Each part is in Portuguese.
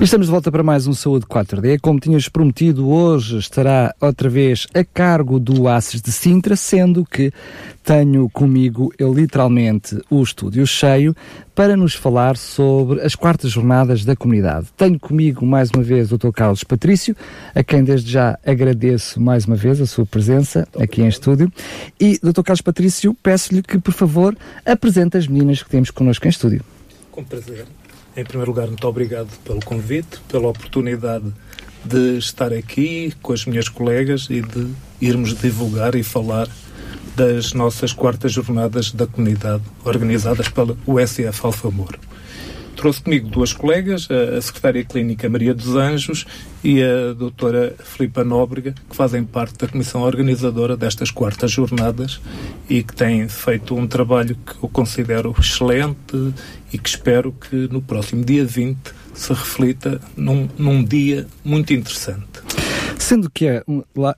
Estamos de volta para mais um Saúde 4D. Como tínhamos prometido, hoje estará outra vez a cargo do Aces de Sintra, sendo que tenho comigo eu, literalmente o estúdio cheio para nos falar sobre as quartas jornadas da comunidade. Tenho comigo mais uma vez o Dr. Carlos Patrício, a quem desde já agradeço mais uma vez a sua presença aqui em estúdio. E, Dr. Carlos Patrício, peço-lhe que, por favor, apresente as meninas que temos connosco em estúdio. Com prazer. Em primeiro lugar, muito obrigado pelo convite, pela oportunidade de estar aqui com as minhas colegas e de irmos divulgar e falar das nossas quartas jornadas da comunidade organizadas pela USF Alfamor. Trouxe comigo duas colegas, a secretária clínica Maria dos Anjos e a doutora Filipa Nóbrega, que fazem parte da comissão organizadora destas quartas jornadas e que têm feito um trabalho que eu considero excelente e que espero que no próximo dia 20 se reflita num, num dia muito interessante. Sendo que é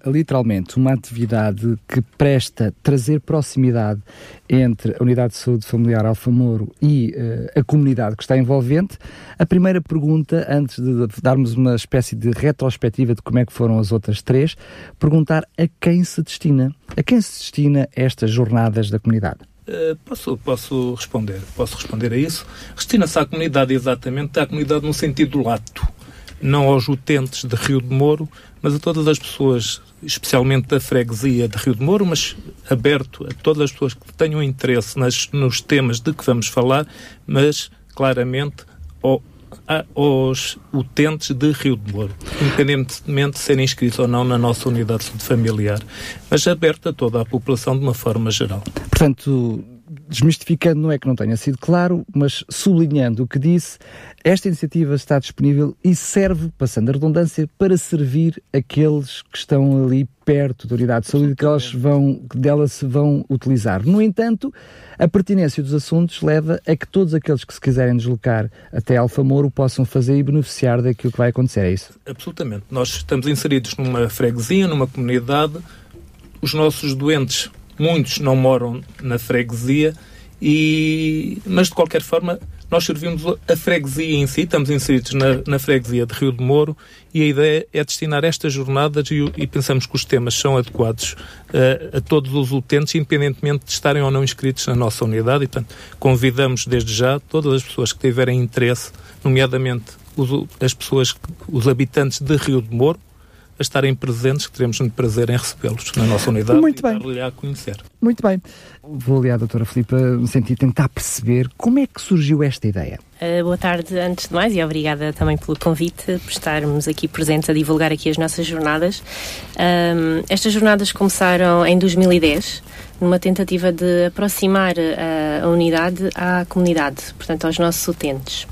literalmente uma atividade que presta trazer proximidade entre a Unidade de Saúde Familiar Alfamoro e uh, a comunidade que está envolvente, a primeira pergunta, antes de darmos uma espécie de retrospectiva de como é que foram as outras três, perguntar a quem se destina, a quem se destina estas jornadas da comunidade. Uh, posso, posso responder, posso responder a isso. Destina-se à comunidade exatamente, à comunidade no sentido lato não aos utentes de Rio de Moro, mas a todas as pessoas, especialmente da freguesia de Rio de Moro, mas aberto a todas as pessoas que tenham interesse nas, nos temas de que vamos falar, mas claramente ao, aos utentes de Rio de Moro, independentemente de serem inscritos ou não na nossa unidade familiar, mas aberto a toda a população de uma forma geral. Portanto, desmistificando, não é que não tenha sido claro, mas sublinhando o que disse, esta iniciativa está disponível e serve, passando a redundância, para servir aqueles que estão ali perto da unidade de saúde que elas vão, que dela se vão utilizar. No entanto, a pertinência dos assuntos leva a que todos aqueles que se quiserem deslocar até Alfamoro possam fazer e beneficiar daquilo que vai acontecer, é isso? Absolutamente. Nós estamos inseridos numa freguesia, numa comunidade, os nossos doentes muitos não moram na freguesia, e, mas de qualquer forma nós servimos a freguesia em si, estamos inseridos na, na freguesia de Rio de Moro e a ideia é destinar estas jornadas e, e pensamos que os temas são adequados uh, a todos os utentes, independentemente de estarem ou não inscritos na nossa unidade. E, portanto, convidamos desde já todas as pessoas que tiverem interesse, nomeadamente os, as pessoas, os habitantes de Rio de Moro, a estarem presentes, que teremos muito prazer em recebê-los na nossa unidade muito e dar-lhe a conhecer. Muito bem. Vou ali à doutora Filipa no sentido de tentar perceber como é que surgiu esta ideia. Uh, boa tarde, antes de mais, e obrigada também pelo convite, por estarmos aqui presentes a divulgar aqui as nossas jornadas. Um, estas jornadas começaram em 2010, numa tentativa de aproximar a, a unidade à comunidade, portanto, aos nossos utentes.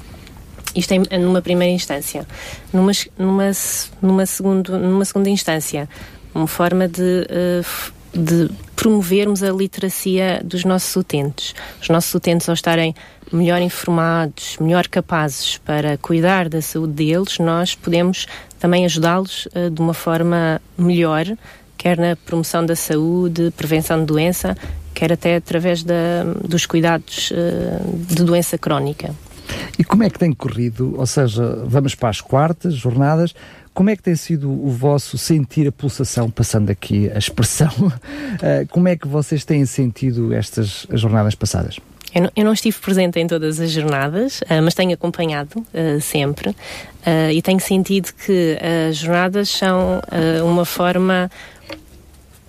Isto é numa primeira instância. Numa, numa, numa, segundo, numa segunda instância, uma forma de, eh, de promovermos a literacia dos nossos utentes. Os nossos utentes, ao estarem melhor informados, melhor capazes para cuidar da saúde deles, nós podemos também ajudá-los uh, de uma forma melhor, quer na promoção da saúde, prevenção de doença, quer até através da, dos cuidados uh, de doença crónica. E como é que tem corrido? Ou seja, vamos para as quartas jornadas. Como é que tem sido o vosso sentir a pulsação, passando aqui a expressão? Eh, como é que vocês têm sentido estas jornadas passadas? Eu não, eu não, estive presente em todas as jornadas, uh, mas tenho acompanhado uh, sempre uh, e tenho sentido que as jornadas são uma forma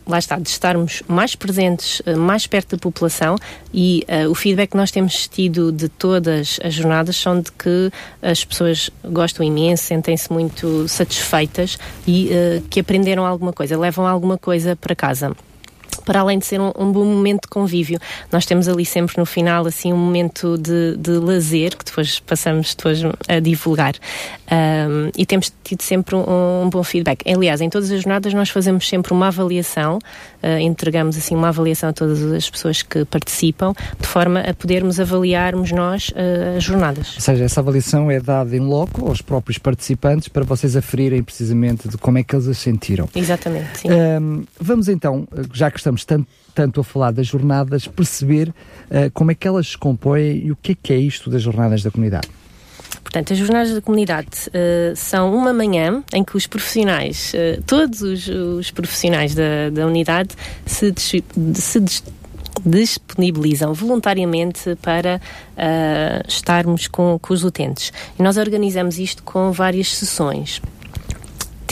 lá está, de estarmos mais presentes, eh, mais perto da população e uh, o feedback que nós temos tido de todas as jornadas são de que as pessoas gostam imenso, sentem-se muito satisfeitas e uh, que aprenderam alguma coisa, levam alguma coisa para casa. Para além de ser um, um, bom momento de convívio. Nós temos ali sempre no final assim um momento de, de lazer que depois passamos depois a divulgar um, e temos tido sempre um, um, bom feedback. Aliás, em todas as jornadas nós fazemos sempre uma avaliação, uh, entregamos assim uma avaliação a todas as pessoas que participam, de forma a podermos avaliarmos nós uh, as jornadas. Ou seja, essa avaliação é dada em loco aos próprios participantes para vocês aferirem precisamente de como é que eles as sentiram. Exatamente. Sim. vamos então, já que estamos tanto, tanto a falar das jornadas, perceber uh, como é que elas se compõem e o que é que é isto das jornadas da comunidade. Portanto, as jornadas da comunidade uh, são uma manhã em que os profissionais, uh, todos os, os, profissionais da, da unidade, se, se disponibilizam voluntariamente para uh, estarmos com, com os utentes. E nós organizamos isto com várias sessões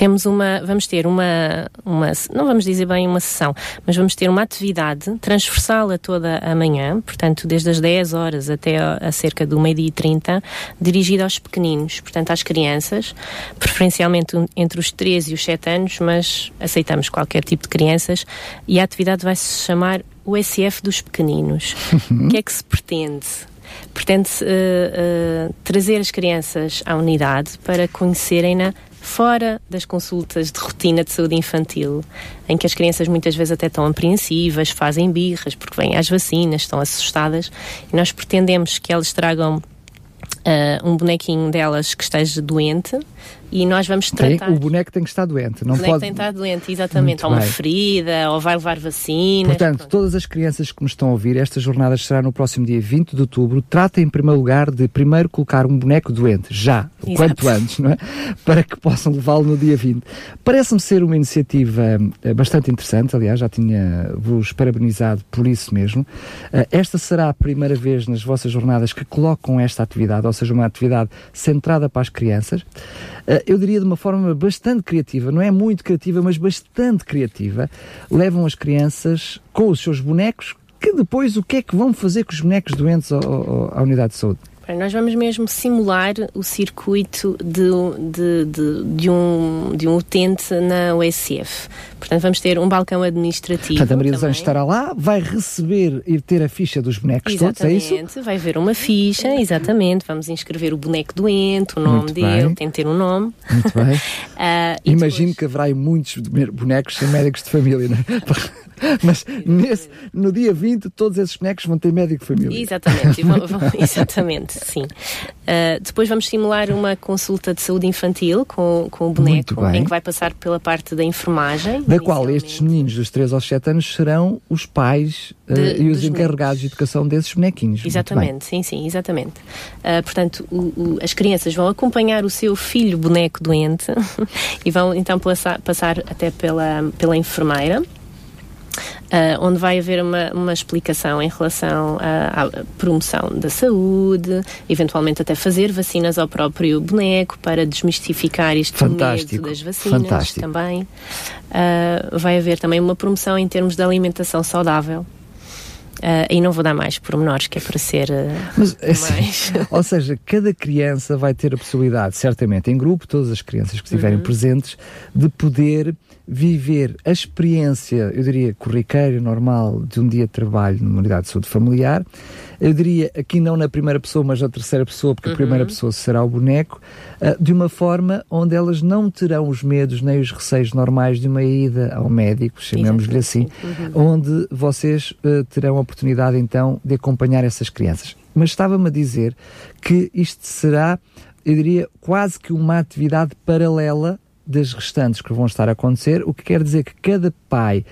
temos uma, vamos ter uma, uma, não vamos dizer bem uma sessão, mas vamos ter uma atividade transversal a toda a manhã, portanto, desde as 10 horas até a, cerca do meio-dia e 30, dirigida aos pequeninos, portanto, às crianças, preferencialmente entre os 13 e os 7 anos, mas aceitamos qualquer tipo de crianças, e a atividade vai se chamar o SF dos pequeninos. o que é que se pretende? Pretende-se uh, uh, trazer as crianças à unidade para conhecerem-na fora das consultas de rotina de saúde infantil, em que as crianças muitas vezes até estão apreensivas, fazem birras porque vêm às vacinas, estão assustadas, e nós pretendemos que elas tragam uh, um bonequinho delas que esteja doente e nós vamos tratar. Tem, o boneco tem que estar doente, não o boneco pode. tem que estar doente, exatamente. ou uma ferida, ou vai levar vacinas. Portanto, pronto. todas as crianças que me estão a ouvir, esta jornada será no próximo dia 20 de outubro. Tratem em primeiro lugar de primeiro colocar um boneco doente, já, Exato. quanto antes, não é? Para que possam levá-lo no dia 20. Parece-me ser uma iniciativa eh, bastante interessante, aliás, já tinha-vos parabenizado por isso mesmo. Eh, esta será a primeira vez nas vossas jornadas que colocam esta atividade, ou seja, uma atividade centrada para as crianças. Eu diria de uma forma bastante criativa, não é muito criativa, mas bastante criativa, levam as crianças com os seus bonecos, que depois o que é que vão fazer com os bonecos doentes à unidade de saúde? Nós vamos mesmo simular o circuito de, de, de, de, um, de um utente na USF. Portanto, vamos ter um balcão administrativo. Portanto, a Maria dos Anjos estará lá, vai receber e ter a ficha dos bonecos exatamente, todos, é isso? vai ver uma ficha, exatamente. Vamos inscrever o boneco doente, o nome Muito dele, bem. tem que ter um nome. Muito bem. uh, Imagino depois... que haverá muitos bonecos sem médicos de família, não é? Mas nesse, no dia 20, todos esses bonecos vão ter médico de família. Exatamente, vão, vão, exatamente, sim. Uh, depois vamos simular uma consulta de saúde infantil com, com o boneco, em que vai passar pela parte da enfermagem. Da qual estes meninos dos 3 aos 7 anos serão os pais uh, de, e os encarregados de educação desses bonequinhos. Exatamente, sim, sim, exatamente. Uh, portanto, o, o, as crianças vão acompanhar o seu filho boneco doente e vão então passar, passar até pela, pela enfermeira onde vai haver uma, uma explicação em relação à, promoção da saúde, eventualmente até fazer vacinas ao próprio boneco para desmistificar este Fantástico. medo das vacinas Fantástico. também. Uh, vai haver também uma promoção em termos de alimentação saudável. Uh, e não vou dar mais pormenores, que é para ser uh, Mas, assim, mais... ou seja, cada criança vai ter a possibilidade, certamente em grupo, todas as crianças que estiverem uhum. presentes, de poder viver a experiência, eu diria, corriqueira, normal, de um dia de trabalho numa unidade de saúde familiar. Eu diria, aqui não na primeira pessoa, mas na terceira pessoa, porque uhum. a primeira pessoa será o boneco, uh, de uma forma onde elas não terão os medos nem os receios normais de uma ida ao médico, chamemos-lhe assim, uhum. onde vocês uh, terão a oportunidade então de acompanhar essas crianças. Mas estava-me a dizer que isto será, eu diria, quase que uma atividade paralela das restantes que vão estar a acontecer, o que quer dizer que cada pai,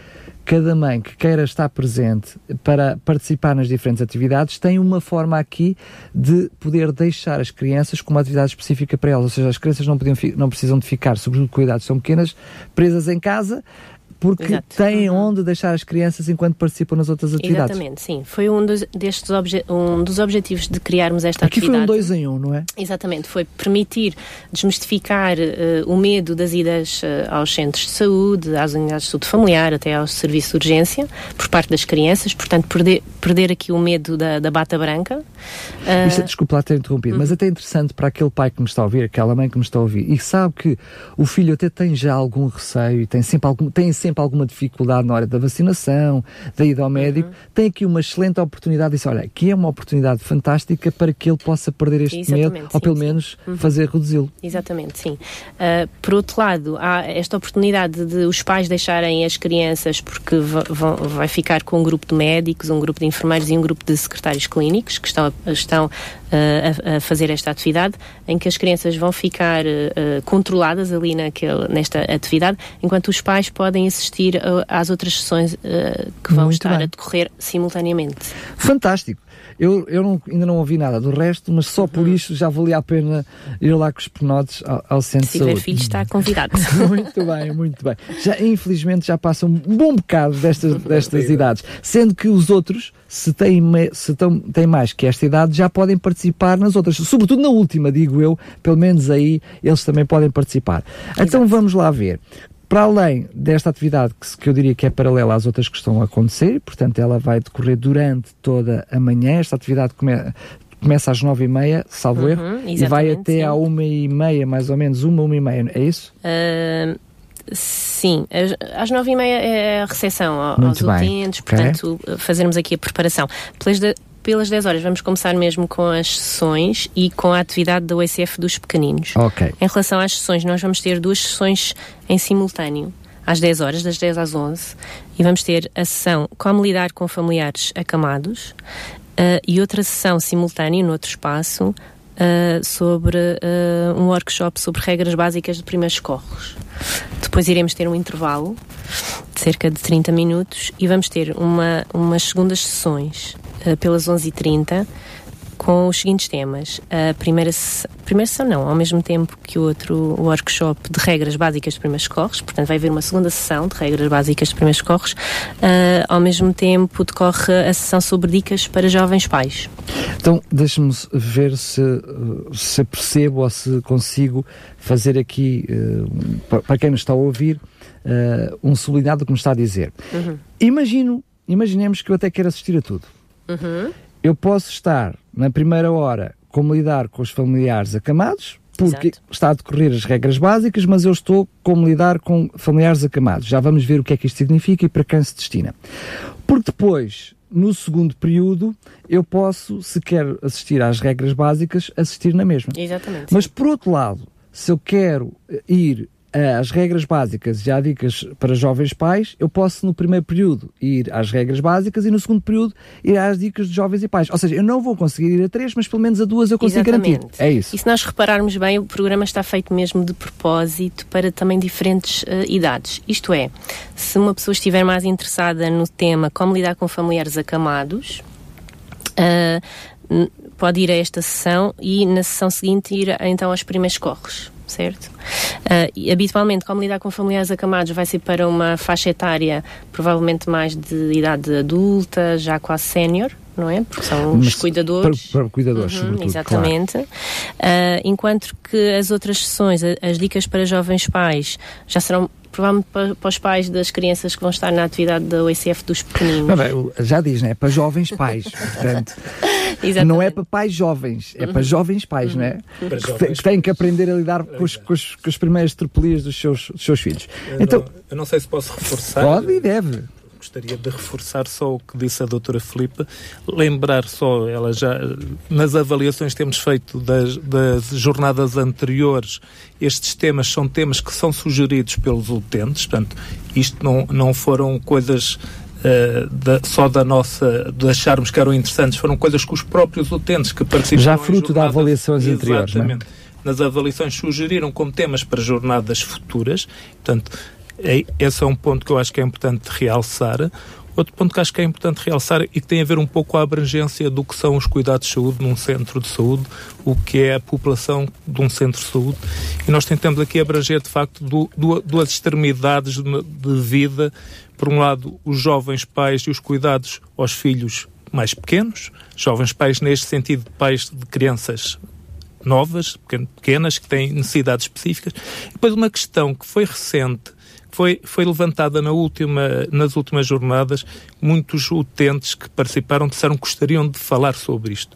cada mãe que queira estar presente para participar nas diferentes atividades tem uma forma aqui de poder deixar as crianças com uma atividade específica para elas. Ou seja, as crianças não, podiam, não precisam de ficar, sobretudo cuidados são pequenas, presas em casa, porque Exato. têm uhum. onde deixar as crianças enquanto participam nas outras atividades. Exatamente, sim. Foi um dos, destes um dos objetivos de criarmos esta Aqui atividade. Aqui foi um dois em um, não é? Exatamente, foi permitir desmistificar uh, o medo das idas uh, aos centros de saúde, às unidades de saúde familiar, até aos serviços de urgência, por parte das crianças, portanto, perder, perder aqui o medo da, da bata branca. Uh... Isto, desculpa lá ter interrompido, mas até é interessante para aquele pai que me está a ouvir, aquela mãe que me está a ouvir, e sabe que o filho até tem já algum receio e tem sempre algum, tem sempre sempre alguma dificuldade na hora da vacinação, da ida ao médico, uhum. tem aqui uma excelente oportunidade de dizer, olha, aqui é uma oportunidade fantástica para que ele possa perder este Exatamente, medo, sim, ou pelo sim. menos uhum. fazer reduzi-lo. Exatamente, sim. Uh, por outro lado, há esta oportunidade de os pais deixarem as crianças, porque vão, vai ficar com um grupo de médicos, um grupo de enfermeiros e um grupo de secretários clínicos que estão, estão a, a, fazer esta atividade, em que as crianças vão ficar uh, controladas ali naquele, nesta atividade, enquanto os pais podem assistir às outras sessões que vão Muito estar bem. a decorrer simultaneamente. Fantástico. Eu, eu não, ainda não ouvi nada do resto, mas só por uhum. isso já valia a pena ir lá com os penotes ao, ao centro Se tiver filho, está convidado. muito bem, muito bem. Já, infelizmente já passa um bom bocado destas, destas idades, sendo que os outros, se têm, se tão, têm mais que esta idade, já podem participar nas outras, sobretudo na última, digo eu, pelo menos aí eles também podem participar. Exato. Então vamos lá ver para além desta atividade que, que, eu diria que é paralela às outras que estão a acontecer, portanto ela vai decorrer durante toda a manhã, esta atividade come, começa às nove e meia, salvo uhum, erro, e vai até sim. à uma e meia, mais ou menos, uma, uma e meia, é isso? Uh, sim, às nove e meia é a recepção aos utentes, portanto okay. fazermos aqui a preparação. Pelas pelas 10 horas vamos começar mesmo com as sessões e com a atividade da USF dos pequeninos. Ok. Em relação às sessões, nós vamos ter duas sessões em simultâneo, às 10 horas, das 10 às 11, e vamos ter a sessão Como lidar com familiares acamados uh, e outra sessão simultânea, no outro espaço, uh, sobre uh, um workshop sobre regras básicas de primeiros socorros. Depois iremos ter um intervalo de cerca de 30 minutos e vamos ter uma, umas segundas sessões pelas 11h30 com os seguintes temas. A primeira, primeira sessão não, ao mesmo tempo que o outro workshop de regras básicas de primeiros socorros, portanto vai haver uma segunda sessão de regras básicas de primeiros socorros, uh, ao mesmo tempo decorre a sessão sobre dicas para jovens pais. Então, deixe-me ver se, se percebo ou se consigo fazer aqui, uh, para quem nos está a ouvir, uh, um sublinhado do que me está a dizer. Uhum. Imagino, imaginemos que eu até quero assistir a tudo. Uhum. Eu posso estar na primeira hora como lidar com os familiares acamados, porque Exato. está a decorrer as regras básicas, mas eu estou como lidar com familiares acamados. Já vamos ver o que é que isto significa e para quem se destina. Porque depois, no segundo período, eu posso, se quero assistir às regras básicas, assistir na mesma. Exatamente. Mas por outro lado, se eu quero ir as regras básicas e há dicas para jovens pais, eu posso no primeiro período ir às regras básicas e no segundo período ir às dicas de jovens e pais. Ou seja, eu não vou conseguir ir a três, mas pelo menos a duas eu consigo Exatamente. garantir. É isso. E se nós repararmos bem, o programa está feito mesmo de propósito para também diferentes uh, idades. Isto é, se uma pessoa estiver mais interessada no tema como lidar com familiares acamados, uh, pode ir a esta sessão e na sessão seguinte ir então aos primeiros corres certo? Uh, habitualmente, como lidar com familiares acamados vai ser para uma faixa etária provavelmente mais de idade adulta, já quase sénior, não é? Porque são os cuidadores. Para, para cuidadores, uhum, sobretudo, Exatamente. Claro. Uh, enquanto que as outras sessões, as dicas para jovens pais, já serão provavelmente para, para, os pais das crianças que vão estar na atividade da OECF dos pequeninos. Não, bem, já diz, né? Para jovens pais, portanto. não é para pais jovens, é para jovens pais, uhum. não é? Que, que, têm que aprender a lidar com os, com os, com os primeiros tropelias dos seus, dos seus filhos. Eu então, não, eu não sei se posso reforçar. Pode e deve gostaria de reforçar só o que disse a doutora Filipe, lembrar só, ela já, nas avaliações que temos feito das, das jornadas anteriores, estes temas são temas que são sugeridos pelos utentes, portanto, isto não, não foram coisas Uh, da, só da nossa, de acharmos que eram interessantes, foram coisas que os próprios utentes que participaram. Já fruto das avaliações anteriores. É? Nas avaliações sugeriram como temas para jornadas futuras, portanto, esse é um ponto que eu acho que é importante realçar. Outro ponto que acho que é importante realçar e que tem a ver um pouco com a abrangência do que são os cuidados de saúde num centro de saúde, o que é a população de um centro de saúde. E nós tentamos aqui abranger, de facto, do, do, duas extremidades de, de vida. Por um lado, os jovens pais e os cuidados aos filhos mais pequenos, jovens pais neste sentido, pais de crianças novas, pequenas, que têm necessidades específicas. E depois uma questão que foi recente foi, foi levantada na última, nas últimas jornadas. Muitos utentes que participaram disseram que gostariam de falar sobre isto.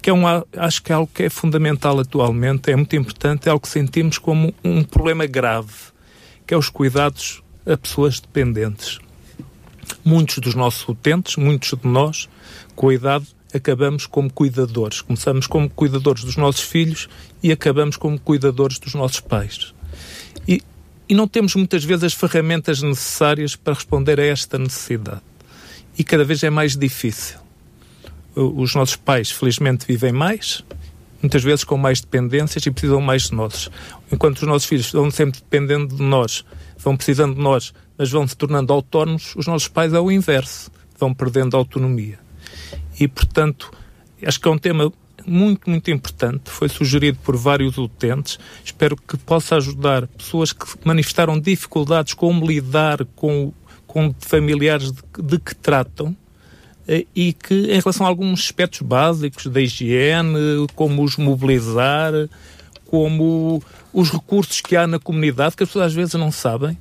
Que é um, acho que é algo que é fundamental atualmente, é muito importante, é algo que sentimos como um problema grave, que é os cuidados a pessoas dependentes. Muitos dos nossos utentes, muitos de nós, com a idade, acabamos como cuidadores. Começamos como cuidadores dos nossos filhos e acabamos como cuidadores dos nossos pais. E, e não temos muitas vezes as ferramentas necessárias para responder a esta necessidade. E cada vez é mais difícil. Os nossos pais, felizmente, vivem mais, muitas vezes com mais dependências e precisam mais de nós. Enquanto os nossos filhos vão sempre dependendo de nós, vão precisando de nós, mas vão se tornando autónomos, os nossos pais é o inverso, vão perdendo autonomia. E, portanto, acho que é um tema muito, muito importante. Foi sugerido por vários utentes. Espero que possa ajudar pessoas que manifestaram dificuldades como lidar com, com familiares de, de que tratam eh, e que, em relação a alguns aspectos básicos da higiene, como os mobilizar, como os recursos que há na comunidade, que as pessoas às vezes não sabem.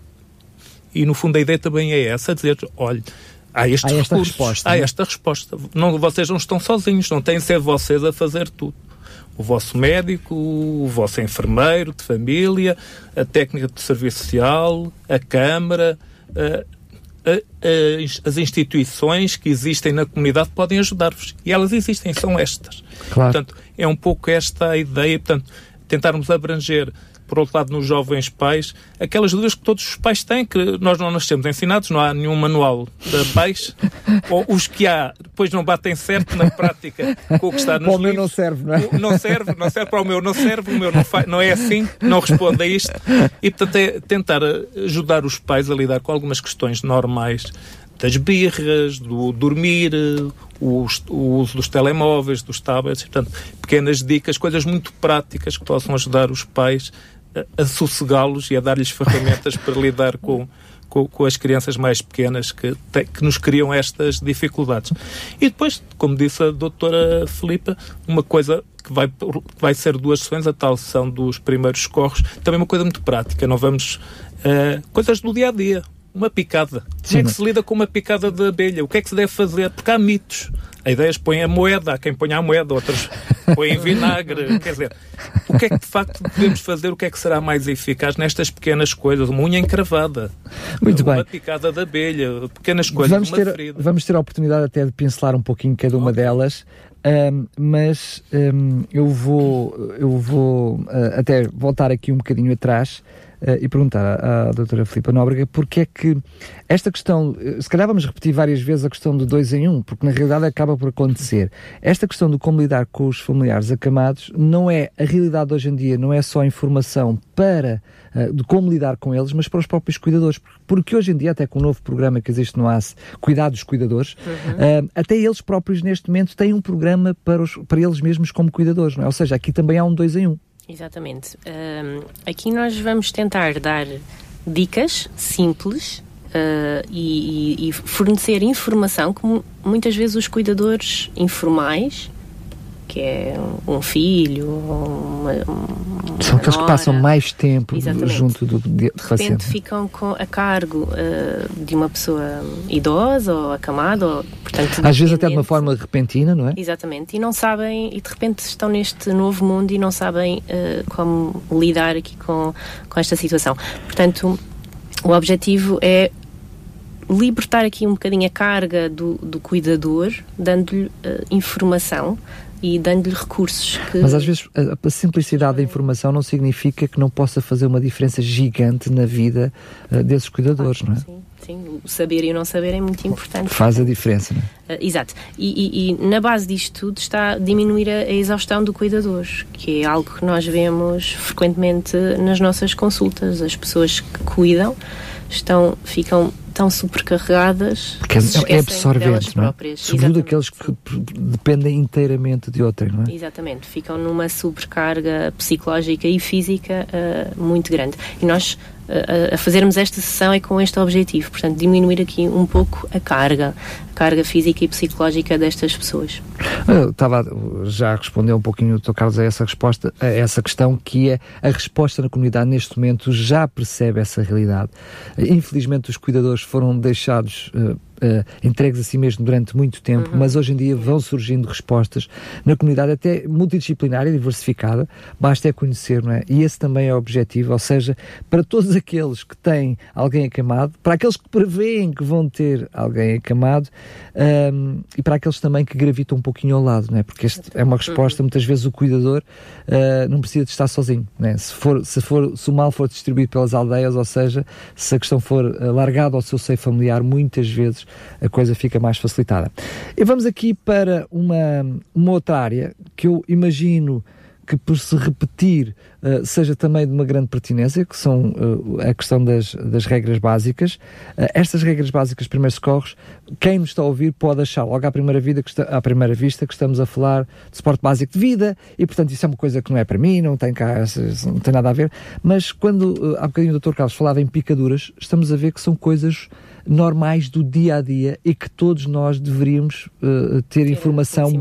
E, no fundo, a ideia também é essa, dizer, olha, há esta resposta. Há é? esta resposta. Não, vocês não estão sozinhos, não têm de ser vocês a fazer tudo. O vosso médico, o vosso enfermeiro de família, a técnica de serviço social, a Câmara, a, a, a, as instituições que existem na comunidade podem ajudar-vos. E elas existem, são estas. Claro. Portanto, é um pouco esta a ideia, portanto, tentarmos abranger por outro lado, nos jovens pais, aquelas dúvidas que todos os pais têm, que nós não nascemos ensinados, não há nenhum manual de pais, ou os que há depois não batem certo na prática com o que está nos Para o meu não serve, não é? Não serve, não serve para o meu, não serve, o meu não, faz, não é assim, não responde a isto. E, portanto, é tentar ajudar os pais a lidar com algumas questões normais das birras, do dormir, o, uso dos telemóveis, dos tablets, portanto, pequenas dicas, coisas muito práticas que possam ajudar os pais a, sossegá-los e a dar-lhes ferramentas para lidar com, com, com, as crianças mais pequenas que, te, que nos criam estas dificuldades. E depois, como disse a doutora Filipa, uma coisa que vai, vai ser duas sessões, a tal sessão dos primeiros socorros, também uma coisa muito prática, não vamos... Uh, coisas do dia a dia, uma picada. Como é que se lida com uma picada de abelha? O que é que se deve fazer? Porque há mitos. A ideia é põe a moeda, há quem ponha a moeda, outros põem vinagre. Quer dizer, o que é que de facto devemos fazer? O que é que será mais eficaz nestas pequenas coisas? Uma unha encravada, Muito uma bem. picada de abelha, pequenas coisas, vamos ter, ferida. Vamos ter a oportunidade até de pincelar um pouquinho cada uma okay. delas. Um, mas um, eu vou, eu vou uh, até voltar aqui um bocadinho atrás e perguntar à, à doutora Filipa Nóbrega porque é que esta questão, eh, se calhar vamos repetir várias vezes a questão do dois em um, porque na realidade acaba por acontecer. Esta questão do como lidar com os familiares acamados não é, a realidade hoje em dia não é só informação para uh, de como lidar com eles, mas para os próprios cuidadores. Porque hoje em dia, até com o novo programa que existe no ACE, Cuidar dos Cuidadores, uhum. uh, até eles próprios neste momento têm um programa para, os, para eles mesmos como cuidadores, não é? Ou seja, aqui também há um dois em um. Exatamente. Aqui nós vamos tentar dar dicas simples uh, e, e, fornecer informação que muitas vezes os cuidadores informais que é um filho, uma, uma São aqueles que passam mais tempo Exatamente. junto do de, de repente ficam com, a cargo uh, de uma pessoa idosa ou acamada, ou, portanto, às vezes até de uma forma repentina, não é? Exatamente, e não sabem, e de repente estão neste novo mundo e não sabem uh, como lidar aqui com, com esta situação. Portanto, o objetivo é libertar aqui um bocadinho a carga do, do cuidador, dando-lhe uh, informação e dando-lhe recursos. Que... Mas às vezes a, simplicidade da informação não significa que não possa fazer uma diferença gigante na vida uh, desses cuidadores, ah, não é? Sim. Sim, o saber e o não saber é muito importante. Faz a diferença, não é? Uh, exato. E, e, e, na base disto tudo está diminuir a, a, exaustão do cuidador, que é algo que nós vemos frequentemente nas nossas consultas. As pessoas que cuidam estão, ficam tão supercarregadas que é, é absorvente, não é? Próprias. Sobretudo aqueles que dependem inteiramente de outrem, não é? Exatamente, ficam numa sobrecarga psicológica e física uh, muito grande. E nós a, fazermos esta sessão é com este objetivo, portanto, diminuir aqui um pouco a carga, a carga física e psicológica destas pessoas. Eu estava já a responder um pouquinho, Dr. Carlos, a essa resposta, a essa questão que é a resposta na comunidade neste momento já percebe essa realidade. Infelizmente, os cuidadores foram deixados uh, uh, entregues a si mesmo durante muito tempo, uhum. mas hoje em dia vão surgindo respostas na comunidade até multidisciplinar e diversificada, basta é conhecer, não é? E esse também é o objetivo, ou seja, para todos aqueles que têm alguém acamado, para aqueles que prevêem que vão ter alguém acamado um, e para aqueles também que gravitam um pouquinho ao lado, não é? Porque este é uma resposta, uhum. muitas vezes o cuidador uh, não precisa de estar sozinho, não é? Se, for, se, for, se o mal for distribuído pelas aldeias, ou seja, se a questão for uh, largada ao seu seio familiar, muitas vezes a coisa fica mais facilitada. E vamos aqui para uma, uma outra área que eu imagino que por se repetir uh, seja também de uma grande pertinência, que são uh, a questão das, das regras básicas. Uh, estas regras básicas, primeiros socorros, quem nos está a ouvir pode achar logo à primeira, vida que está, à primeira vista que estamos a falar de suporte básico de vida e, portanto, isso é uma coisa que não é para mim, não tem, cá, não tem nada a ver. Mas quando há bocadinho o Dr. Carlos falava em picaduras, estamos a ver que são coisas normais do dia a dia e que todos nós deveríamos uh, ter, ter informação,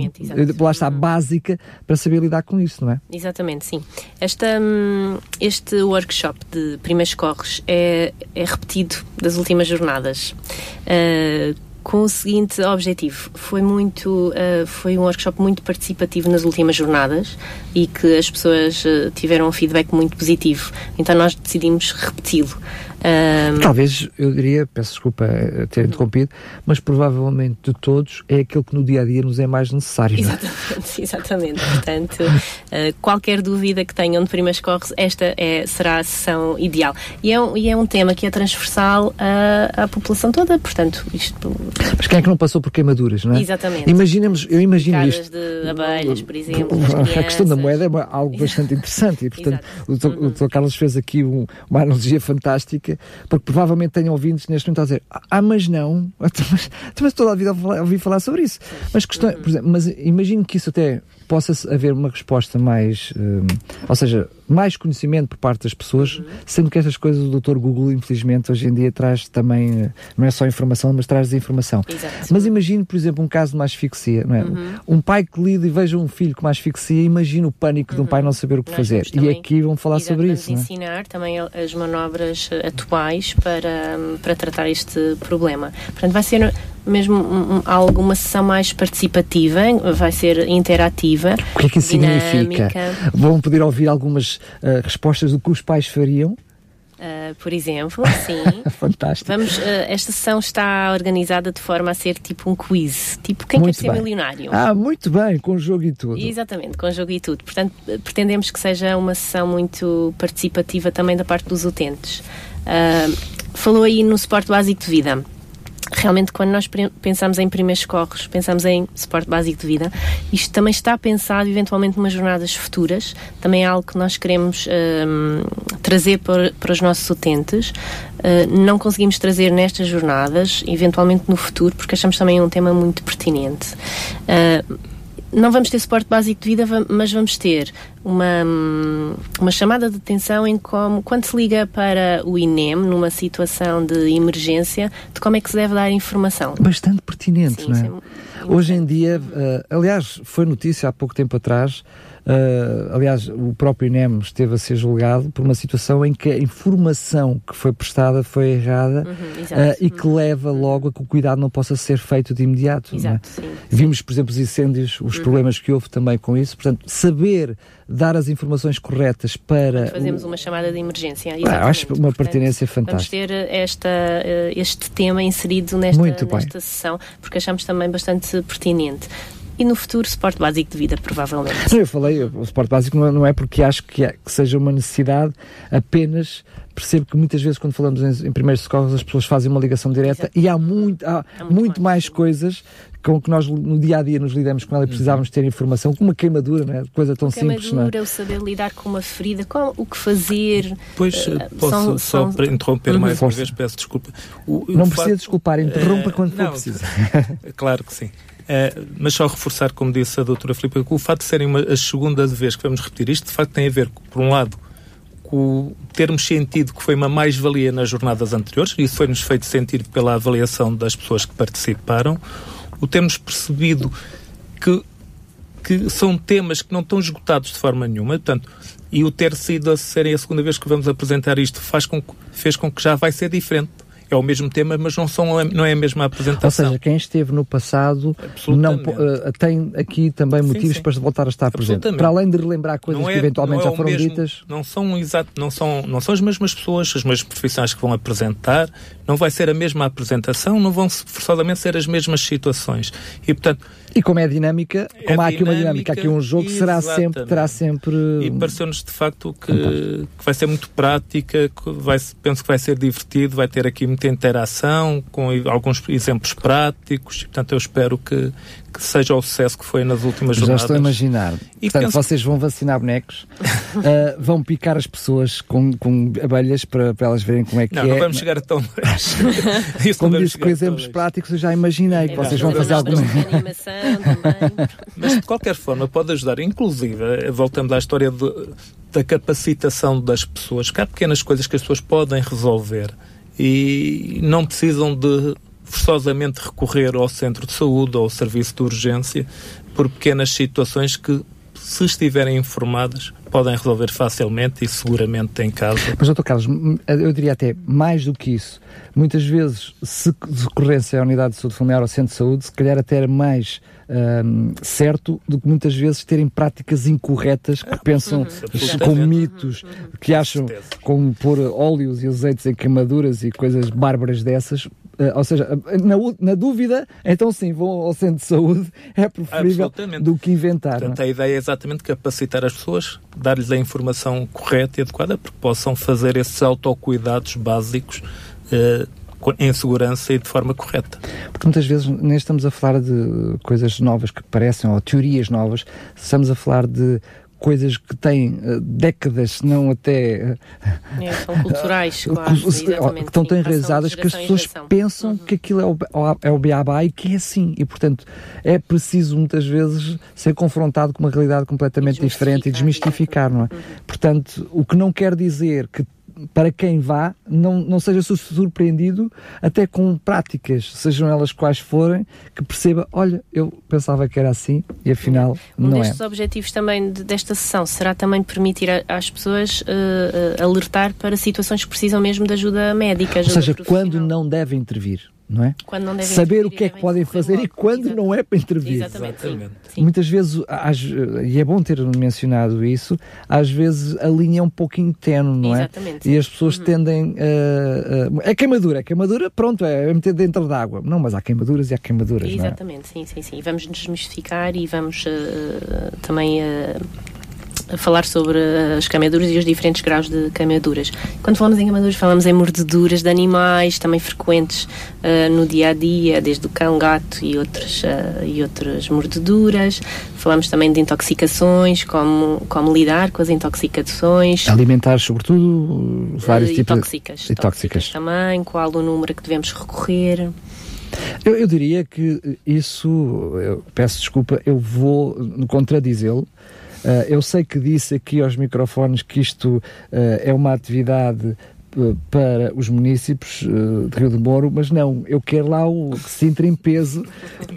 lá está, uhum. básica para saber lidar com isso, não é? Exatamente, sim. Esta, hum, este workshop de primeiros corres é, é repetido das últimas jornadas. Uh, com o seguinte objetivo. Foi muito, uh, foi um workshop muito participativo nas últimas jornadas e que as pessoas uh, tiveram um feedback muito positivo. Então nós decidimos repeti-lo. Um... Talvez, eu diria, peço desculpa ter interrompido, mas provavelmente de todos é aquele que no dia a dia nos é mais necessário. É? Exatamente, exatamente. Portanto, uh, qualquer dúvida que tenham de primeiros corres, esta é, será a sessão ideal. E é, um, e é um tema que é transversal à, à população toda, portanto, isto. Mas quem é que não passou por queimaduras, não é? Exatamente. Imaginemos, eu imagino Picadas isto. de abelhas, por exemplo. A questão da moeda é algo bastante interessante e, portanto, o Dr. Carlos fez aqui um, uma analogia fantástica porque provavelmente tenham ouvintes neste momento a dizer ah, mas não, mas, mas toda a vida ouvi falar sobre isso. Mas, questão, por exemplo, mas imagino que isso até possa haver uma resposta mais, um, ou seja, mais conhecimento por parte das pessoas, uhum. sendo que estas coisas o Dr. Google, infelizmente, hoje em dia traz também, eh, não é só informação, mas traz desinformação. Mas imagine, por exemplo, um caso de uma asfixia, não é? Uhum. Um pai que lida e veja um filho com uma asfixia, imagina o pânico uhum. de um pai uhum. não saber o que Nós fazer. E aqui vão falar sobre isso. Vamos é? ensinar também as manobras atuais para, para tratar este problema. Portanto, vai ser mesmo um, alguma sessão mais participativa, vai ser interativa. O que é que isso dinâmica. significa? Vão poder ouvir algumas uh, respostas do que os pais fariam? Uh, por exemplo, sim. Fantástico. Vamos, uh, esta sessão está organizada de forma a ser tipo um quiz, tipo quem muito quer bem. ser milionário. Ah, muito bem, com jogo e tudo. Exatamente, com jogo e tudo. Portanto, pretendemos que seja uma sessão muito participativa também da parte dos utentes. Uh, falou aí no suporte básico de vida realmente quando nós pensamos em primeiros corros, pensamos em suporte básico de vida, isto também está pensado eventualmente umas jornadas futuras, também é algo que nós queremos um, trazer para, para, os nossos utentes. Uh, não conseguimos trazer nestas jornadas, eventualmente no futuro, porque achamos também um tema muito pertinente. Uh, não vamos ter suporte básico de vida, mas vamos ter uma, uma chamada de atenção em como, quando se liga para o INEM, numa situação de emergência, de como é que se deve dar informação. Bastante pertinente, Sim, não é? Hoje em dia, uh, aliás, foi notícia há pouco tempo atrás, Uh, aliás, o próprio INEM esteve a ser julgado por uma situação em que a informação que foi prestada foi errada uhum, uh, e que leva logo a que o cuidado não possa ser feito de imediato. É? Exato, é? sim, Vimos, por exemplo, os incêndios, os uhum. problemas que houve também com isso. Portanto, saber dar as informações corretas para. Fazemos o... uma chamada de emergência. Ah, acho uma Portanto, pertinência fantástica. Vamos ter esta, este tema inserido nesta, nesta sessão, porque achamos também bastante pertinente e no futuro suporte básico de vida, provavelmente. Eu falei, o suporte básico não é porque acho que, é, que seja uma necessidade, apenas percebo que muitas vezes quando falamos em, em primeiros socorros as pessoas fazem uma ligação direta Exato. e há muito, há, muito, muito mais coisas com que nós no dia a dia nos lidamos com ela e precisávamos ter informação, como uma queimadura, não é? Coisa tão uma simples. Queimadura, não é? o saber lidar com uma ferida, com o que fazer. Pois, uh, posso são, só são... interromper uhum. mais Força. uma vez, peço desculpa. O, não precisa fato... desculpar, interrompa uh, quando não, for preciso. Claro que sim. Uh, mas só reforçar, como disse a doutora Filipe, que o facto de serem uma, a segunda vez que vamos repetir isto, de facto tem a ver, por um lado, com termos sentido que foi uma mais-valia nas jornadas anteriores, e isso foi-nos feito sentir pela avaliação das pessoas que participaram, o termos percebido que, que são temas que não estão esgotados de forma nenhuma, portanto, e o ter sido a serem a segunda vez que vamos apresentar isto faz com, fez com que já vai ser diferente é o mesmo tema, mas não, são, não é a mesma apresentação. Ou seja, quem esteve no passado não, uh, tem aqui também motivos sim, sim. para voltar a estar presente. Para além de relembrar coisas é, que eventualmente é já foram mesmo, ditas. Não são, exato, não, são, não são as mesmas pessoas, as mesmas profissionais que vão apresentar, não vai ser a mesma apresentação, não vão forçosamente ser as mesmas situações. E, portanto, e como é dinâmica, é como há aqui uma dinâmica, há aqui um jogo que será sempre, terá sempre. E pareceu-nos de facto que, que, vai ser muito prática, que vai, penso que vai ser divertido, vai ter aqui muita interação, com alguns exemplos práticos, portanto eu espero que, que seja o sucesso que foi nas últimas Já jornadas. Já estou a imaginar. E Portanto, penso... vocês vão vacinar bonecos, uh, vão picar as pessoas com, com abelhas para, para elas verem como é que não, é. Não, vamos chegar a tão longe. como disse com exemplos práticos, eu já imaginei que vocês vão fazer alguma... Mas de qualquer forma pode ajudar, inclusive, voltamos à história de, da capacitação das pessoas, que há pequenas coisas que as pessoas podem resolver e não precisam de forçosamente recorrer ao centro de saúde ou ao serviço de urgência por pequenas situações que, se estiverem informadas, podem resolver facilmente e seguramente em casa. Mas, doutor Carlos, eu diria até mais do que isso. Muitas vezes, se recorresse à unidade de saúde familiar ou ao centro de saúde, se calhar até era mais um, certo do que muitas vezes terem práticas incorretas que pensam uhum. com mitos, que acham como pôr óleos e azeites em queimaduras e coisas bárbaras dessas ou seja, na, na, dúvida, então sim, vão ao centro de saúde, é preferível do que inventar. Portanto, a ideia é exatamente capacitar as pessoas, dar-lhes a informação correta e adequada para que possam fazer esses autocuidados básicos uh, em segurança e de forma correta. Porque muitas vezes nem estamos a falar de coisas novas que parecem, ou teorias novas, estamos a falar de coisas que têm uh, décadas, se não até. Uh, é, são culturais, quase, que estão tão enraizadas que as pessoas pensam uhum. que aquilo é o, é o beabá e que é assim. E, portanto, é preciso muitas vezes ser confrontado com uma realidade completamente e diferente e desmistificar, não é? Uhum. Portanto, o que não quer dizer que para quem vá, não, não seja surpreendido até com práticas, sejam elas quais forem, que perceba, olha, eu pensava que era assim e afinal um não é. Um destes objetivos também de, desta sessão será também permitir às pessoas uh, uh, alertar para situações que precisam mesmo de ajuda médica. Ajuda Ou seja, quando não devem intervir não é? Não Saber o que é que podem fazer e quando Exato. não é para intervir. Exatamente. Exatamente. Sim. Muitas vezes, às, e é bom ter mencionado isso, às vezes a linha é um pouquinho tenue, não é? Exatamente. E as pessoas uhum. tendem a. Uh, uh, é queimadura, é queimadura, pronto, é meter dentro d'água. Não, mas há queimaduras e há queimaduras. É? Exatamente, é? sim, sim, sim. Vamos desmistificar e vamos uh, também a falar sobre as queimaduras e os diferentes graus de queimaduras. Quando falamos em queimaduras, falamos em mordeduras de animais, também frequentes uh, no dia a dia, desde o cão, gato e outras, uh, e outras mordeduras. Falamos também de intoxicações, como, como lidar com as intoxicações. Alimentares, sobretudo, vários uh, tipos tóxicas, de. tóxicas também, qual o número que devemos recorrer. Eu, eu, diria que isso, peço desculpa, eu vou contradizê-lo, eu sei que disse aqui aos microfones que isto uh, é uma atividade para os municípios uh, de Rio de Moro, mas não, eu quero lá o Sintra em peso.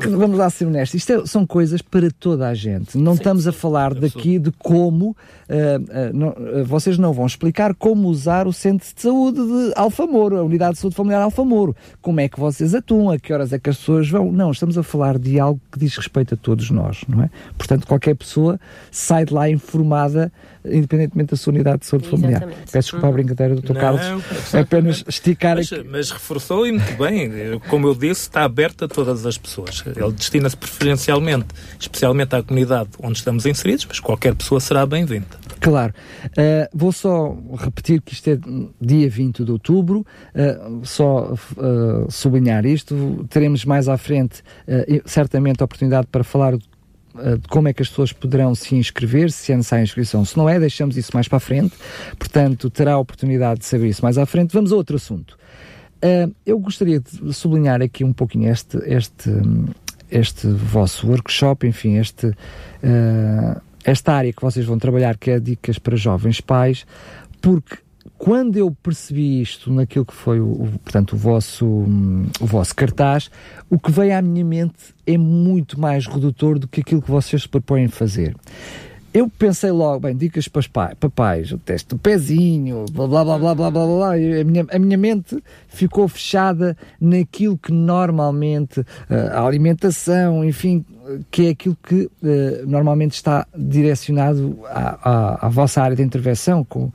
Vamos lá ser honestos, isto é, são coisas para toda a gente. Não sim, estamos a falar daqui de como, uh, uh, não, vocês não vão explicar como usar o centro de saúde de Alfamoro, a unidade de saúde familiar Alfamoro. Como é que vocês atuam, a que horas é que as pessoas vão. Não, estamos a falar de algo que diz respeito a todos nós, não é? Portanto, qualquer pessoa sai de lá informada independentemente da sua unidade de saúde familiar. Peço desculpa uhum. a brincadeira do Dr. Carlos, é apenas esticar mas, aqui. Mas reforçou e muito bem, como eu disse, está aberto a todas as pessoas. Ele destina-se preferencialmente, especialmente à comunidade onde estamos inseridos, mas qualquer pessoa será bem-vinda. Claro. Uh, vou só repetir que isto é dia 20 de outubro, uh, só uh, sublinhar isto, teremos mais à frente certamente a oportunidade para falar de como é que as pessoas poderão se inscrever, se é necessária inscrição. Se não é, deixamos isso mais para a frente. Portanto, terá a oportunidade de saber isso mais à frente. Vamos a outro assunto. Uh, eu gostaria de sublinhar aqui um pouquinho este, este, este vosso workshop, enfim, este, uh, esta área que vocês vão trabalhar, que é dicas para jovens pais, porque quando eu percebi isto naquilo que foi o, portanto, o vosso, um, o vosso cartaz, o que veio à minha mente é muito mais redutor do que aquilo que vocês se propõem fazer. Eu pensei logo, bem, dicas para os pais, papais, o teste do pezinho, blá blá blá blá blá blá blá. A minha, a minha mente ficou fechada naquilo que normalmente uh, a alimentação, enfim, que é aquilo que uh, normalmente está direcionado à, à, à, vossa área de intervenção com, uh,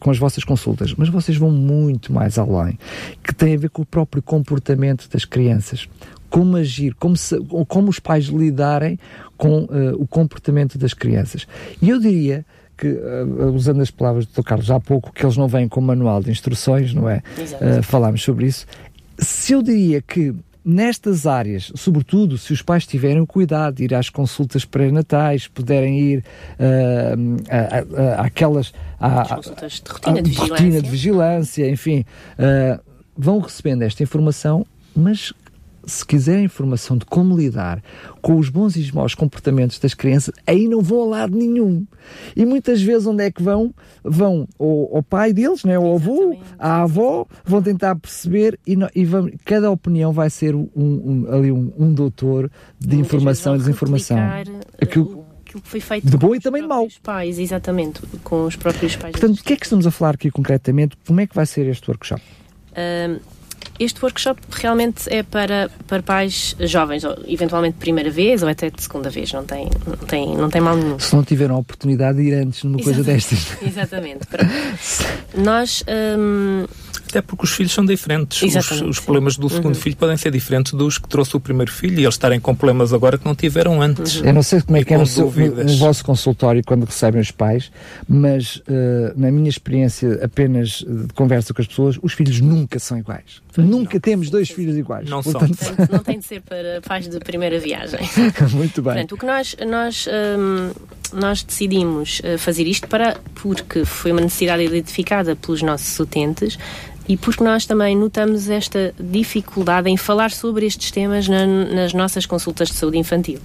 com as vossas consultas. Mas vocês vão muito mais além, que tem a ver com o próprio comportamento das crianças. Como agir, como, se, como os pais lidarem com uh, o comportamento das crianças. E eu diria que, uh, usando as palavras do Dr. Carlos há pouco, que eles não vêm com manual de instruções, não é? Uh, falámos sobre isso. Se eu diria que nestas áreas, sobretudo se os pais tiverem o cuidado de ir às consultas pré-natais, puderem ir uh, àquelas à, consultas de rotina, de, de, rotina de vigilância, enfim, uh, vão recebendo esta informação, mas se quiserem informação de como lidar com os bons e os maus comportamentos das crianças, aí não vão a lado nenhum. E muitas vezes onde é que vão? Vão ao, ao pai deles, né? ao avô, à avó, vão tentar perceber e, não, e cada opinião vai ser um, um ali um, um doutor de informação e desinformação. Aquilo, aquilo que foi feito de bom e também de mau. pais, exatamente, com os próprios pais. Portanto, o que é que estamos a falar aqui concretamente? Como é que vai ser este workshop? Uh, este workshop realmente é para, para pais jovens, ou eventualmente de primeira vez ou até de segunda vez, não tem, não tem, não tem mal nenhum. Se não tiveram a oportunidade de ir antes numa Exatamente. coisa destas. Exatamente. Nós. Um, até porque os filhos são diferentes. Os, os, problemas do segundo uhum. filho podem ser diferentes dos que trouxe o primeiro filho e eles estarem com problemas agora que não tiveram antes. Uhum. Eu não sei como é que é no, seu, no, no, vosso consultório quando recebem os pais, mas uh, na minha experiência apenas de conversa com as pessoas, os filhos nunca são iguais. Nunca não, temos dois filhos iguais. Não Portanto, são. Portanto, não tem de ser para pais de primeira viagem. Muito bem. Portanto, o que nós, nós, um, nós decidimos eh, fazer isto para, porque foi uma necessidade identificada pelos nossos utentes e porque nós também notamos esta dificuldade em falar sobre estes temas na, nas nossas consultas de saúde infantil.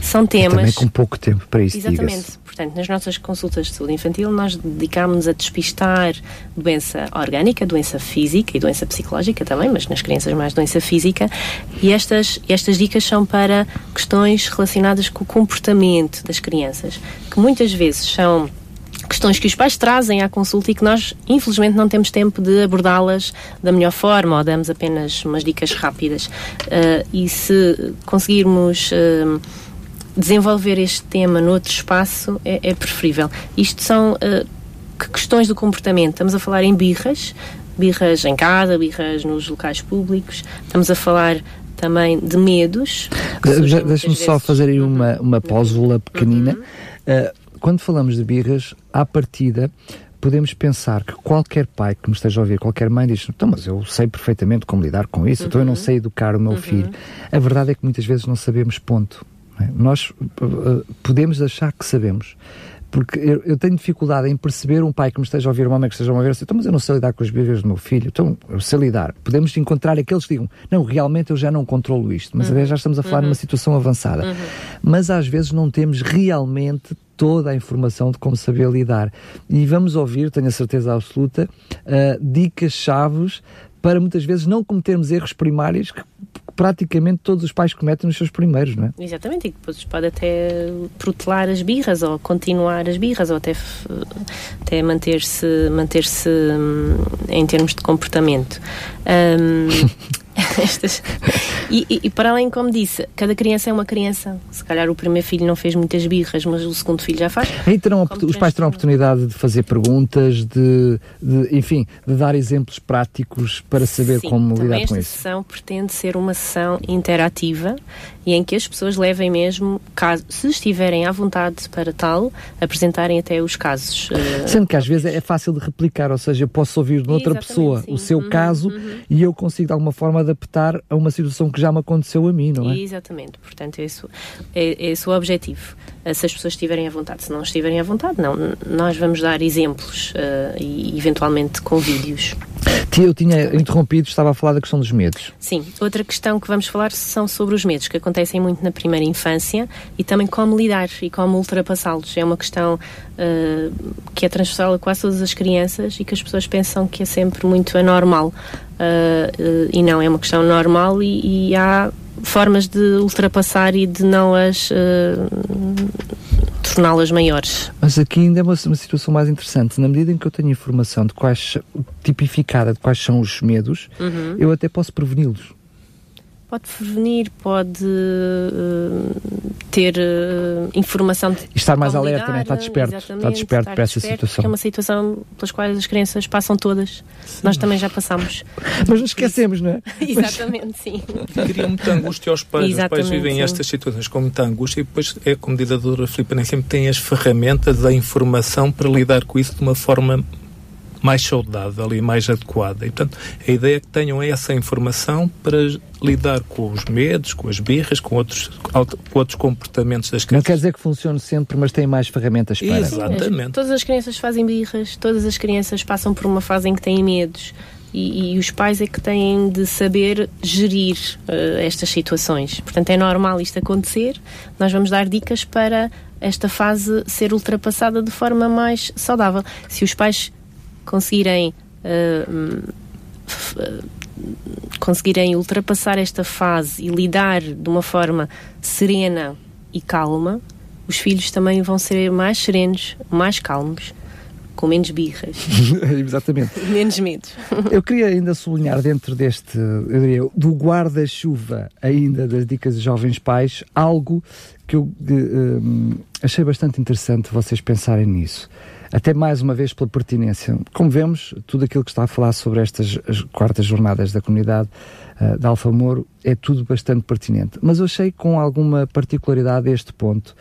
São temas. Também com pouco tempo para isso. Exatamente. Portanto, nas nossas consultas de saúde infantil, nós dedicámos-nos a despistar doença orgânica, doença física e doença psicológica também, mas nas crianças mais doença física. E estas, estas dicas são para questões relacionadas com o comportamento das crianças, que muitas vezes são questões que os pais trazem à consulta e que nós, infelizmente, não temos tempo de abordá-las da melhor forma ou damos apenas umas dicas rápidas. Uh, e se conseguirmos. Uh, desenvolver este tema noutro espaço é, é preferível. Isto são uh, questões do comportamento. Estamos a falar em birras, birras em casa, birras nos locais públicos. Estamos a falar também de medos. Deixa-me só fazer aí uma, uma pósula pequenina. Uhum. Uh, quando falamos de birras, à partida, podemos pensar que qualquer pai que me esteja a ouvir, qualquer mãe diz, então, mas eu sei perfeitamente como lidar com isso, uhum. então eu não uhum. sei educar o meu uhum. filho. A verdade é que muitas vezes não sabemos ponto. É? Nós uh, podemos achar que sabemos, porque eu, eu, tenho dificuldade em perceber um pai que me esteja a ouvir, uma mãe que esteja a ouvir, assim, então, mas eu não sei lidar com as birras do meu filho, então eu sei lidar. Podemos encontrar aqueles que digam, não, realmente eu já não controlo isto, mas uhum. já estamos a falar uhum. numa situação avançada. Uhum. Mas às vezes não temos realmente toda a informação de como saber lidar. E vamos ouvir, tenho a certeza absoluta, uh, dicas chaves para muitas vezes não cometermos erros primários que praticamente todos os pais cometem nos seus primeiros, não é? Exatamente, e depois pode até protelar as birras ou continuar as birras ou até, até manter-se manter -se, hum, em termos de comportamento. Um, Estas... E, e, e, para além, como disse, cada criança é uma criança. Se calhar o primeiro filho não fez muitas birras, mas o segundo filho já faz. Aí terão, os pais terão a oportunidade de fazer perguntas, de, de, enfim, de dar exemplos práticos para saber Sim, como lidar com isso. Esta sessão pretende ser uma sessão interativa e em que as pessoas levem mesmo, caso, se estiverem à vontade para tal, apresentarem até os casos. Uh, Sendo que às vezes é fácil de replicar, ou seja, eu posso ouvir de outra pessoa sim. o seu uhum, caso uhum. e eu consigo de alguma forma adaptar a uma situação que já me aconteceu a mim, não é? Exatamente, portanto, esse é, esse o objetivo. Eh, se as pessoas estiverem à vontade, se não estiverem à vontade, não. Nós vamos dar exemplos uh, e eventualmente com vídeos. Tia, eu tinha interrompido, estava a falar da questão dos medos. Sim, outra questão que vamos falar são sobre os medos, que acontecem muito na primeira infância e também como lidar e como ultrapassá-los. É uma questão uh, que é transversal a quase todas as crianças e que as pessoas pensam que é sempre muito anormal. Uh, uh, e não, é uma questão normal e, e há formas de ultrapassar e de não as torná-las maiores. Mas aqui ainda é uma, uma, situação mais interessante. Na medida em que eu tenho informação de quais, tipificada de quais são os medos, uhum. eu até posso preveni-los pode prevenir, pode uh, ter uh, informação. De e estar mais alerta, né? estar desperto, estar desperto estar para essa desperto, situação. É uma situação pelas quais as crianças passam todas. Sim. Nós também já passamos. Mas nos esquecemos, não é? Exatamente, sim. Cria muita angústia aos pais. Exatamente, os pais vivem sim. estas situações com muita angústia e depois é como diz a doutora Filipe, nem sempre tem as ferramentas, da informação para lidar com isso de uma forma mais saudável e mais adequada. E, portanto, a ideia é que tenham essa informação para lidar com os medos, com as birras, com outros, com outros comportamentos das crianças. Não quer dizer que funcione sempre, mas tem mais ferramentas para. Exatamente. Todas as crianças fazem birras, todas as crianças passam por uma fase em que têm medos. E, e, os pais é que têm de saber gerir uh, estas situações. Portanto, é normal isto acontecer. Nós vamos dar dicas para esta fase ser ultrapassada de forma mais saudável. Se os pais conseguirem uh, conseguirem ultrapassar esta fase e lidar de uma forma serena e calma, os filhos também vão ser mais serenos, mais calmos, com menos birras. Exatamente. menos medos. eu queria ainda sublinhar dentro deste, eu diria, do guarda-chuva ainda das dicas de jovens pais, algo que eu um, achei bastante interessante vocês pensarem nisso até mais uma vez pela pertinência. Como vemos, tudo aquilo que está a falar sobre estas quartas jornadas da comunidade uh, de Alfa Moro é tudo bastante pertinente. Mas eu achei com alguma particularidade este ponto,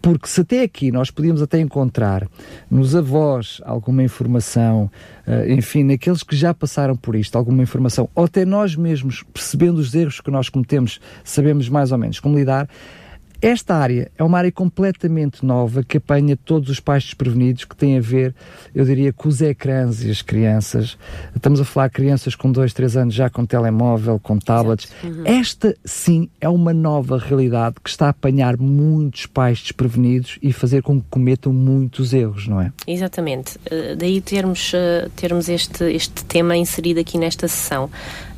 porque se até aqui nós podíamos até encontrar nos avós alguma informação, uh, enfim, naqueles que já passaram por isto, alguma informação, ou até nós mesmos, percebendo os erros que nós cometemos, sabemos mais ou menos como lidar, esta área é uma área completamente nova que apanha todos os pais desprevenidos que tem a ver, eu diria, com os ecrãs e as crianças. Estamos a falar de crianças com 2, 3 anos já com telemóvel, com tablets. Uhum. Esta, sim, é uma nova realidade que está a apanhar muitos pais desprevenidos e fazer com que cometam muitos erros, não é? Exatamente. Uh, daí termos, uh, termos este, este tema inserido aqui nesta sessão.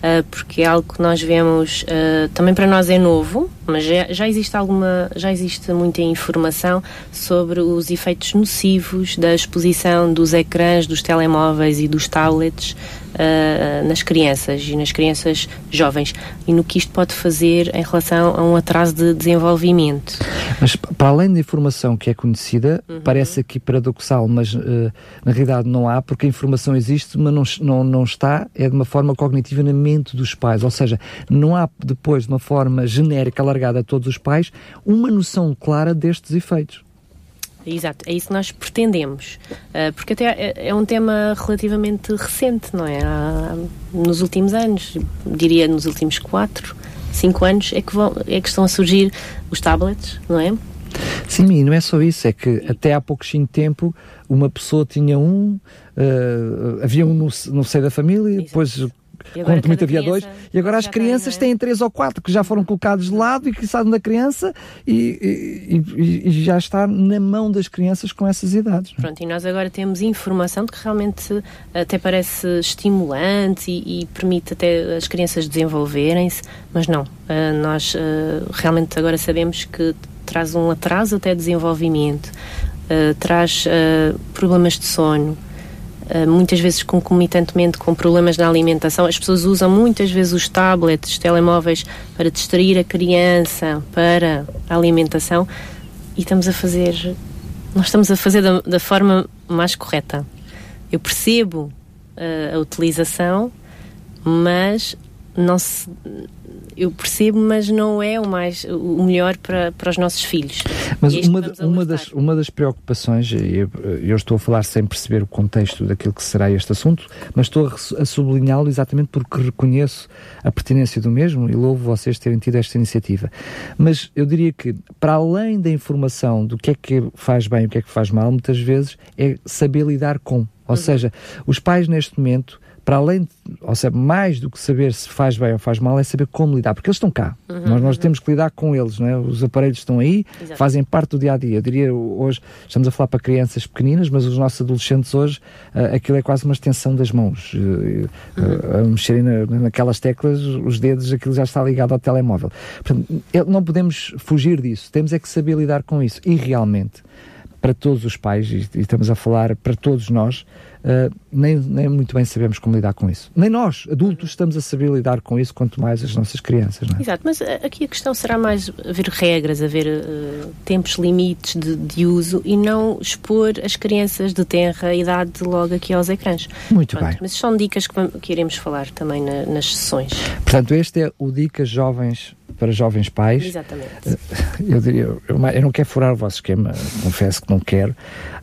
Uh, porque é algo que nós vemos uh, também para nós é novo, mas já, existe alguma, já existe muita informação sobre os efeitos nocivos da exposição dos ecrãs, dos telemóveis e dos tablets uh, nas crianças e nas crianças jovens e no que isto pode fazer em relação a um atraso de desenvolvimento. Mas para além da informação que é conhecida, uhum. parece aqui paradoxal, mas uh, na realidade não há, porque a informação existe, mas não, não, não está, é de uma forma cognitiva na mente dos pais, ou seja, não há depois de uma forma genérica alargada a todos os pais uma noção clara destes efeitos. Exato, é isso que nós pretendemos. Uh, porque até é, é, um tema relativamente recente, não é? Nos últimos anos, diria nos últimos quatro, cinco anos, é que, vão, é que estão a surgir os tablets, não é? Sim, e não é só isso, é que até há pouquinho tempo uma pessoa tinha um, uh, havia um no, no seio da família, Exato. depois quando muito havia dois, e agora as crianças tem, é? têm três ou quatro que já foram colocados de lado e que saem da criança e, e, e, já está na mão das crianças com essas idades. É? Pronto, e nós agora temos informação de que realmente até parece estimulante e, e permite até as crianças desenvolverem-se, mas não, uh, nós uh, realmente agora sabemos que traz um atraso até desenvolvimento, traz problemas de sono, eh, muitas vezes concomitantemente com problemas na alimentação. As pessoas usam muitas vezes os tablets, os telemóveis para distrair a criança para a alimentação e estamos a fazer, nós estamos a fazer da, da forma mais correta. Eu percebo uh, a utilização, mas não se eu percebo, mas não é o mais o melhor para, para os nossos filhos. Mas uma, uma, das, uma das preocupações, eu, eu estou a falar sem perceber o contexto daquilo que será este assunto, mas estou a, a sublinhá-lo exatamente porque reconheço a pertinência do mesmo e louvo vocês terem tido esta iniciativa. Mas eu diria que, para além da informação do que é que faz bem e o que é que faz mal, muitas vezes é saber lidar com. Ou uhum. seja, os pais neste momento para além, de, ou seja, mais do que saber se faz bem ou faz mal, é saber como lidar, porque eles estão cá. Uhum, nós, nós uhum. temos que lidar com eles, não é? Os aparelhos estão aí, Exato. fazem parte do dia a dia. Eu diria hoje, estamos a falar para crianças pequeninas, mas os nossos adolescentes hoje, uh, aquilo é quase uma extensão das mãos. Uh, uhum. uh, a mexerem na, naquelas teclas, os dedos, aquilo já está ligado ao telemóvel. Portanto, não podemos fugir disso, temos é que saber lidar com isso. E realmente para todos os pais, e, estamos a falar para todos nós, uh, nem, nem muito bem sabemos como lidar com isso. Nem nós, adultos, estamos a saber lidar com isso, quanto mais as nossas crianças. Não é? Exato, mas eh, aqui a questão será mais haver regras, haver uh, tempos limites de, de, uso e não expor as crianças de tenra idade logo aqui aos ecrãs. Muito Pronto, bem. Mas são dicas que, que iremos falar também na, nas sessões. Portanto, este é o Dicas Jovens para jovens pais. Exatamente. Eu diria, eu, não quero furar o vosso esquema, confesso que não quero,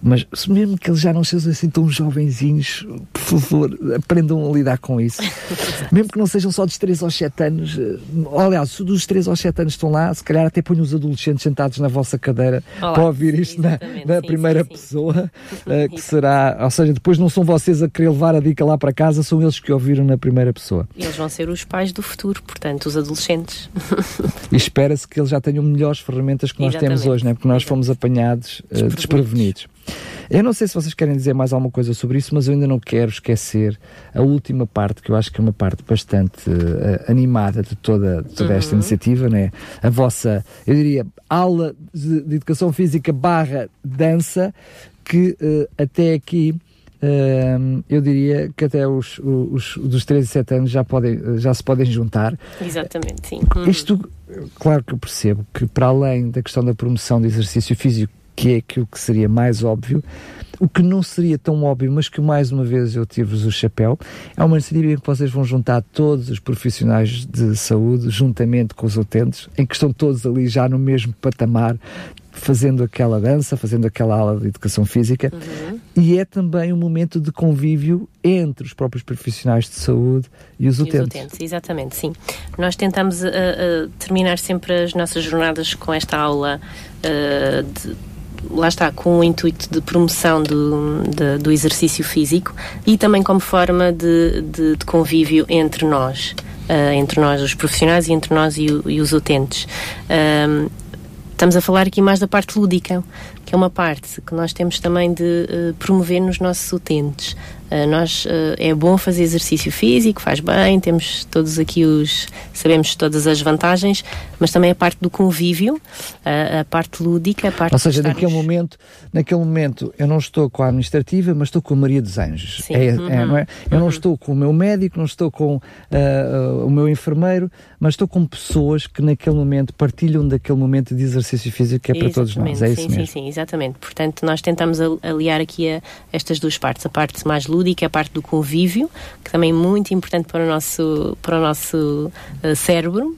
mas mesmo que eles já não sejam assim tão jovenzinhos, por favor, aprendam a lidar com isso. mesmo que não sejam só dos 3 aos 7 anos, eh, aliás, se dos 3 aos 7 anos estão lá, se calhar até ponham os adolescentes sentados na vossa cadeira Olá, para ouvir isto na, na sim, primeira sim, pessoa, uh, que será, ou seja, depois não são vocês a querer levar a dica lá para casa, são eles que ouviram na primeira pessoa. Eles vão ser os pais do futuro, portanto, os adolescentes. e espera-se que eles já tenham melhores ferramentas que nós Exatamente. temos hoje, né? porque nós fomos apanhados uh, desprevenidos. Eu não sei se vocês querem dizer mais alguma coisa sobre isso, mas eu ainda não quero esquecer a última parte, que eu acho que é uma parte bastante uh, animada de toda, de toda esta uhum. iniciativa, né? A vossa, eu diria, aula de, de educação física barra dança, que uh, até aqui eu diria que até os, os, dos 13 e 7 anos já, podem, já se podem juntar. Exatamente, sim. Uhum. Isto, claro que eu percebo que para além da questão da promoção do exercício físico, que é aquilo que seria mais óbvio, o que não seria tão óbvio, mas que mais uma vez eu tiro-vos o chapéu, é uma iniciativa em que vocês vão juntar todos os profissionais de saúde, juntamente com os utentes, em que estão todos ali já no mesmo patamar, fazendo aquela dança, fazendo aquela aula de educação física, uhum. e é também um momento de convívio entre os próprios profissionais de saúde e os utentes. E os utentes, exatamente, sim. Nós tentamos uh, uh, terminar sempre as nossas jornadas com esta aula uh, de lá está, com o intuito de promoção do, de, do exercício físico e também como forma de, de, de convívio entre nós. Uh, entre nós, os profissionais, e entre nós e, e os utentes. Uh, estamos a falar aqui mais da parte lúdica, que é uma parte que nós temos também de uh, promover nos nossos utentes. Uh, nós uh, é bom fazer exercício físico, faz bem, temos todos aqui os sabemos todas as vantagens, mas também a parte do convívio, uh, a parte lúdica, a parte Ou seja, estarmos... naquele momento, naquele momento eu não estou com a administrativa, mas estou com a Maria dos Anjos. Sim. É, é uhum. é, não é? Eu uhum. não estou com o meu médico, não estou com o meu enfermeiro, mas estou com pessoas que naquele momento partilham daquele momento de exercício físico que é para todos nós. É sim, isso sim, mesmo. Sim, exatamente. Portanto, nós tentamos aliar aqui a estas duas partes, a parte mais lúdica lúdica, a parte do convívio, que também é muito importante para o nosso, para o nosso uh, cérebro.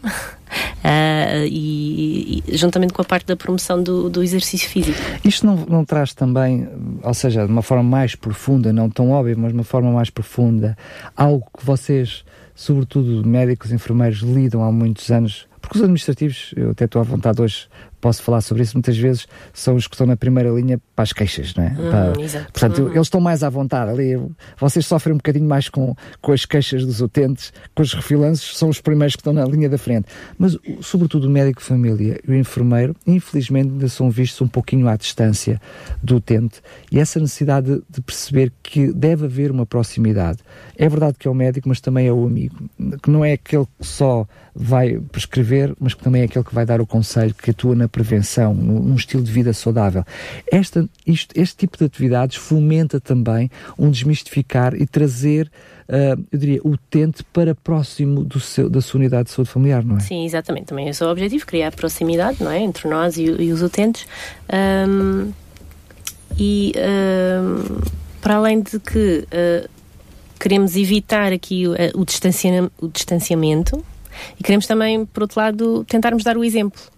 Uh, e, e, juntamente com a parte da promoção do, do exercício físico. Isto não, não, traz também, ou seja, de uma forma mais profunda, não tão óbvia, mas de uma forma mais profunda, algo que vocês, sobretudo médicos e enfermeiros, lidam há muitos anos? Porque os administrativos, eu até estou à vontade hoje posso falar sobre isso, muitas vezes são os que estão na primeira linha para as queixas, não é? Hum, para, portanto, hum. eles estão mais à vontade ali. Vocês sofrem um bocadinho mais com, com as queixas dos utentes, com os refilanços, são os primeiros que estão na linha da frente. Mas, sobretudo, o médico de família e o enfermeiro, infelizmente, ainda são vistos um pouquinho à distância do utente e essa necessidade de, de perceber que deve haver uma proximidade. É verdade que é o médico, mas também é o amigo, que não é aquele que só vai prescrever, mas que também é aquele que vai dar o conselho, que atua na prevenção, num estilo de vida saudável. Esta, isto, este tipo de atividades fomenta também um desmistificar e trazer Uh, eu diria, utente para próximo do seu, da sua unidade de saúde familiar, não é? Sim, exatamente. Também é o objetivo, criar proximidade, não é? Entre nós e, e os utentes. Um, e um, para além de que uh, queremos evitar aqui o, o, o distanciamento e queremos também, por outro lado, tentarmos dar o exemplo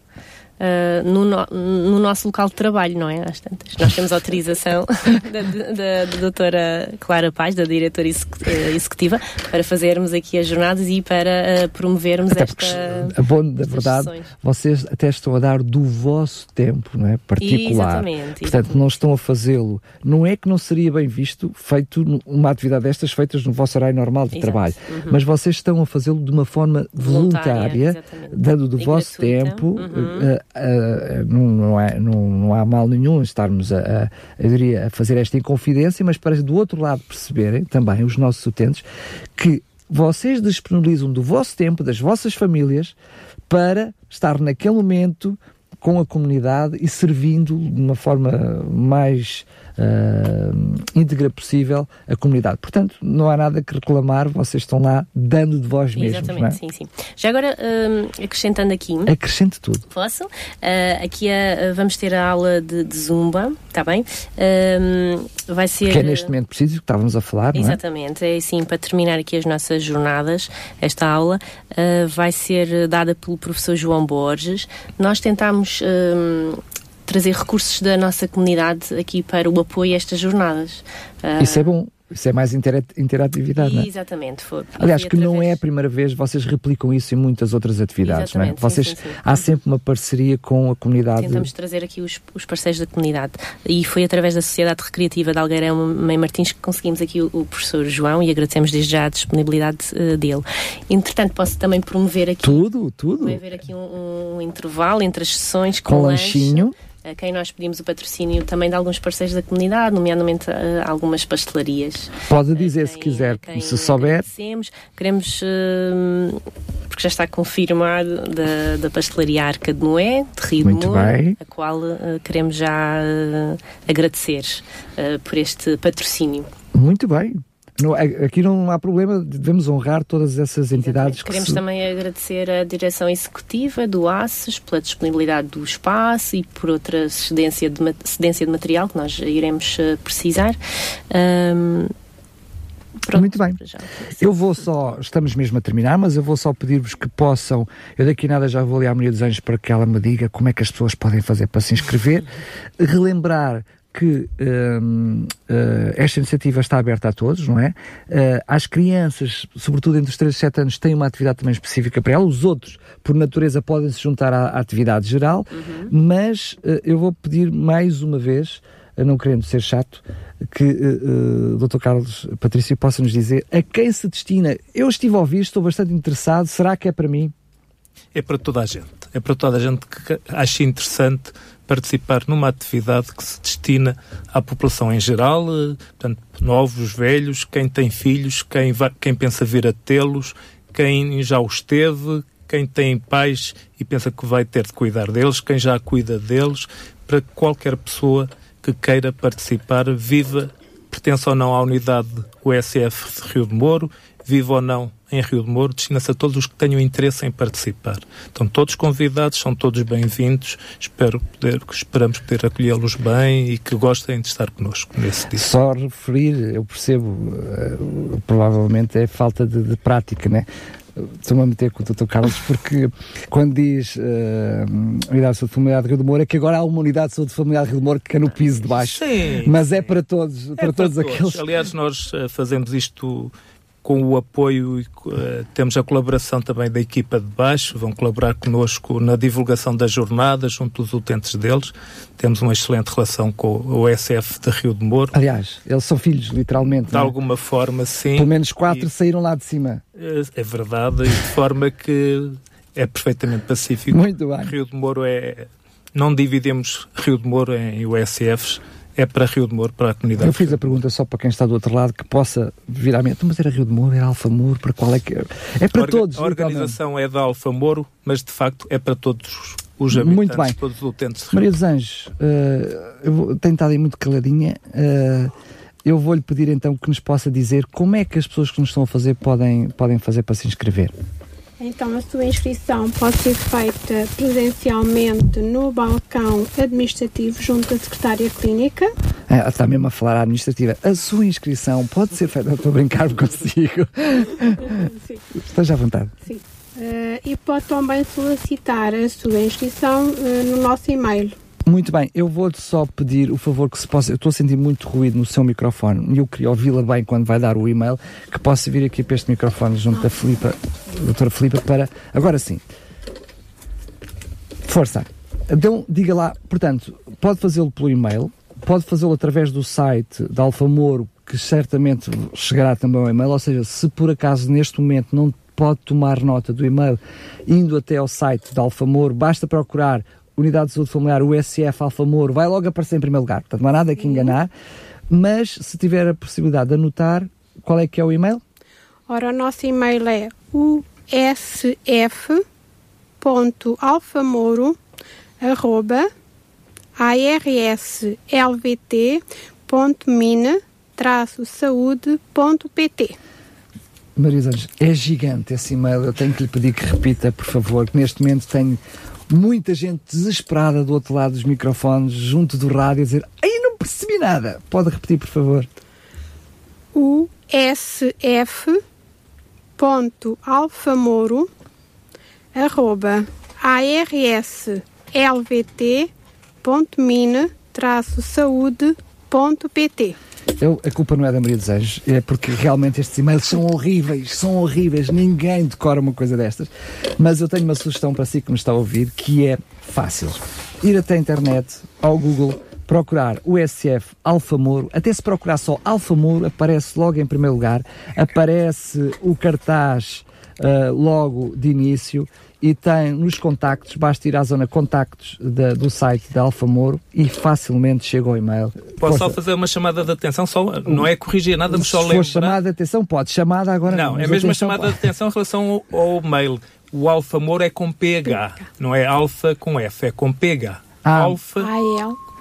uh, no, no, no, nosso local de trabalho, não é? Às tantas. Nós temos autorização da, da, da, doutora Clara Paz, da diretora eh, executiva, para fazermos aqui as jornadas e para uh, promovermos até esta. A bom, da verdade, sessões. vocês até estão a dar do vosso tempo, não é? Particular. Exatamente. Portanto, exatamente. não estão a fazê-lo. Não é que não seria bem visto feito uma atividade destas feitas no vosso horário normal de Exato. trabalho, uhum. mas vocês estão a fazê-lo de uma forma voluntária, voluntária dando do e vosso gratuita. tempo, uhum. uh, uh, não, é, não, não, há mal nenhum estarmos a, a, diria, a fazer esta inconfidência, mas para do outro lado perceberem também os nossos utentes que vocês disponibilizam do vosso tempo, das vossas famílias, para estar naquele momento com a comunidade e servindo de uma forma mais uh, íntegra possível a comunidade. Portanto, não há nada que reclamar, vocês estão lá dando de vós mesmos. Exatamente, é? sim, sim. Já agora, uh, acrescentando aqui. Acrescente tudo. Posso? Uh, aqui a, vamos ter a aula de, de Zumba, está bem? vai ser. Que é neste momento preciso, que estávamos a falar, Exatamente, não é? é sim, para terminar aqui as nossas jornadas, esta aula vai ser dada pelo professor João Borges. Nós tentámos trazer recursos da nossa comunidade aqui para o apoio a estas jornadas. Isso é bom. Isso é mais interatividade, não é? Exatamente. Foi, Aliás, que através... não é a primeira vez, vocês replicam isso em muitas outras atividades, Exatamente, não é? Vocês, sim, sim, sim. Há sempre uma parceria com a comunidade. Tentamos trazer aqui os, os, parceiros da comunidade. E foi através da Sociedade Recreativa de Algueirão Mãe Martins que conseguimos aqui o, o, professor João e agradecemos desde já a disponibilidade uh, dele. Entretanto, posso também promover aqui... Tudo, tudo. Vai haver aqui um, um intervalo entre as sessões com, com lanchinho. Lanche a quem nós pedimos o patrocínio também de alguns parceiros da comunidade, nomeadamente uh, algumas pastelarias. Pode dizer, se quiser, se souber. Queremos, uh, porque já está confirmado, da, da pastelaria Arca de Noé, de Rio Muito de Moura, bem. a qual queremos já agradecer por este patrocínio. Muito bem. Não, aqui não há problema, devemos honrar todas essas entidades. Que Queremos se... também agradecer a direção executiva do ACES pela disponibilidade do espaço e por outra cedência de, cedência de material que nós iremos uh, precisar. Um, Pronto, Muito bem. Eu vou só, estamos mesmo a terminar, mas eu vou só pedir-vos que possam, eu daqui nada já vou ali à Maria dos Anjos para que ela me diga como é que as pessoas podem fazer para se inscrever, relembrar que uh, esta iniciativa está aberta a todos, não é? Uh, às crianças, sobretudo entre os 3 e 7 anos, tem uma atividade também específica para elas. Os outros, por natureza, podem se juntar à, à atividade geral, uhum. mas uh, eu vou pedir mais uma vez, não querendo ser chato, que uh, Dr. Carlos Patrício possa nos dizer a quem se destina. Eu estive a ouvir, estou bastante interessado. Será que é para mim? É para toda a gente. É para toda a gente que acha interessante participar numa atividade que se destina à população em geral, eh, portanto, novos, velhos, quem tem filhos, quem, vai, quem pensa vir a tê-los, quem já os teve, quem tem pais e pensa que vai ter de cuidar deles, quem já cuida deles, para qualquer pessoa que queira participar, viva, pertença ou não à unidade USF de Rio de Moro, viva ou não em Rio de Moro, destina-se a todos os que tenham interesse em participar. Estão todos convidados, são todos bem-vindos. Espero poder, esperamos poder acolhê-los bem e que gostem de estar connosco nesse dia. Só referir, eu percebo, uh, provavelmente é falta de, de prática, né? Estou-me a meter com o Dr. Carlos porque quando diz uh, Unidade de Saúde Familiar de Rio de Moura é que agora há uma Unidade de Saúde Familiar de Rio de Moura que é no piso de baixo. Sim, mas é para todos, é para, para todos, todos aqueles. Aliás, nós uh, fazemos isto com o apoio, uh, temos a colaboração também da equipa de baixo, vão colaborar connosco na divulgação das jornadas, junto dos utentes deles. Temos uma excelente relação com o SF de Rio de Moro. Aliás, eles são filhos, literalmente. De é? alguma forma, sim. Pelo menos quatro e, saíram lá de cima. É, é verdade, e de forma que é perfeitamente pacífico. Muito bem. Rio de Moro é. Não dividimos Rio de Moro em USFs é para Rio de Moro, para a comunidade. Eu fiz a pergunta só para quem está do outro lado que possa vir à mente, mas era Rio de Moro, era Alfa Moro, para qual é que é? É para todos. A organização é da Alfa Moro, mas de facto é para todos os habitantes, muito bem. todos os utentes. Maria dos Anjos, uh, eu vou, tenho estado aí muito caladinha. Uh, eu vou-lhe pedir então que nos possa dizer como é que as pessoas que nos estão a fazer podem, podem fazer para se inscrever. Então, a sua inscrição pode ser feita presencialmente no balcão administrativo junto à secretária clínica. É, está mesmo a falar à administrativa. A sua inscrição pode ser feita. Estou a brincar consigo. Sim. Esteja à vontade. Sim. Uh, e pode também solicitar a sua inscrição uh, no nosso e-mail muito bem, eu vou-te só pedir o favor que se possa. Eu estou a sentir muito ruído no seu microfone e eu queria ouvi-la bem quando vai dar o e-mail, que possa vir aqui para este microfone junto da Filipa, doutora Filipa, para. Agora sim. Força. Então, diga lá, portanto, pode fazê-lo pelo e-mail, pode fazê-lo através do site da Alfa Moro, que certamente chegará também ao e-mail, ou seja, se por acaso neste momento não pode tomar nota do e-mail, indo até ao site da Alfa Moro, basta procurar Unidade de Saúde Familiar, USF Alfa Moro, vai logo aparecer em primeiro lugar. Portanto, não há nada que enganar. Mas, se tiver a possibilidade de anotar, qual é que é o e-mail? Ora, o nosso e-mail é usf.alfamoro arroba arslvt.mine-saúde.pt Maria Anjos, é gigante esse e-mail. Eu tenho que lhe pedir que repita, por favor, que neste momento tenho muita gente desesperada do outro lado dos microfones, junto do rádio, a dizer: Ai, não percebi nada. Pode repetir, por favor. O sf alfamoro arroba arslvt.mine-saúde.pt eu, a culpa não é da Maria dos Anjos, é porque realmente estes e-mails são horríveis, são horríveis, ninguém decora uma coisa destas. Mas eu tenho uma sugestão para si que me está a ouvir, que é fácil. Ir até a internet, ao Google, procurar o SF Alfamoro, até se procurar só Alfamoro, aparece logo em primeiro lugar, aparece o cartaz uh, logo de início e tem nos contactos, basta ir à zona contactos da, do site da Alfamoro e facilmente chega ao e-mail. Posso só fazer uma chamada de atenção, só, não é corrigir nada, mas só lembrar. Se for chamada de atenção, pode. Chamada agora não. Não, é mesmo a chamada pode. de atenção em relação ao, ao mail. O Alfamoro é com PH, não é alfa com F, é com PH. Ah. Alfa.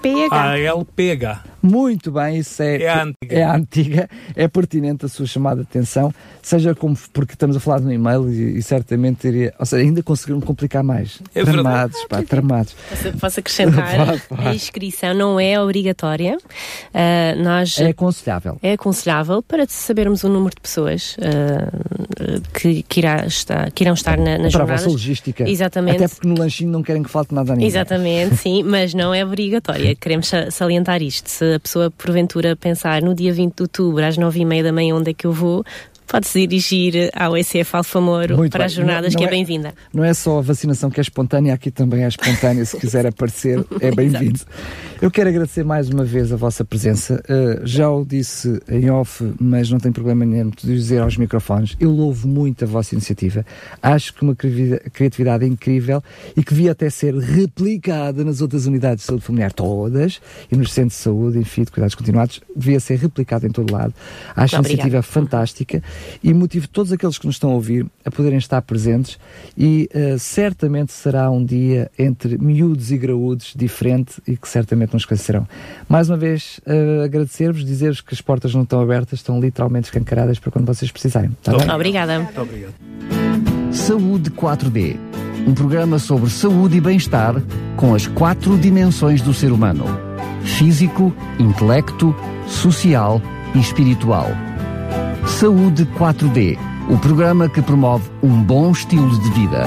AL. PH. ALPH. Muito bem, isso é, é, a antiga. é a antiga, é pertinente a sua chamada de atenção, seja como, porque estamos a falar de um e-mail e, e certamente iria, ou seja, ainda conseguiram complicar mais. É tramados, pá, tramados. Posso, posso acrescentar, a inscrição não é obrigatória, uh, nós... É aconselhável. É aconselhável para sabermos o número de pessoas uh, que, que, irá estar, que irão estar na, nas para jornadas. Para a vossa logística. Exatamente. Até porque no lanchinho não querem que falte nada a ninguém. Exatamente, sim, mas não é obrigatória. Queremos salientar isto. Se a pessoa porventura pensar no dia 20 de outubro às 9 e meia da manhã onde é que eu vou, pode-se dirigir ao ECF Alfamoro Muito para bem. as jornadas, não, não que é, é bem-vinda. Não é só a vacinação que é espontânea, aqui também é espontânea, se quiser aparecer, é bem-vindo. Eu quero agradecer mais uma vez a vossa presença. Uh, já o disse em off, mas não tem problema nenhum de dizer aos microfones. Eu louvo muito a vossa iniciativa. Acho que uma criatividade incrível e que devia até ser replicada nas outras unidades de saúde familiar todas e nos centros de saúde, enfim, de cuidados continuados, devia ser replicada em todo lado. Acho a iniciativa fantástica e motivo todos aqueles que nos estão a ouvir a poderem estar presentes e uh, certamente será um dia entre miúdos e graúdos diferente e que certamente nos conhecerão. Mais uma vez, uh, agradecer-vos, dizer-vos que as portas não estão abertas, estão literalmente escancaradas para quando vocês precisarem. Tá Obrigada. Muito obrigado. Saúde 4D. Um programa sobre saúde e bem-estar com as quatro dimensões do ser humano: físico, intelecto, social e espiritual Saúde 4D, o programa que promove um bom estilo de vida.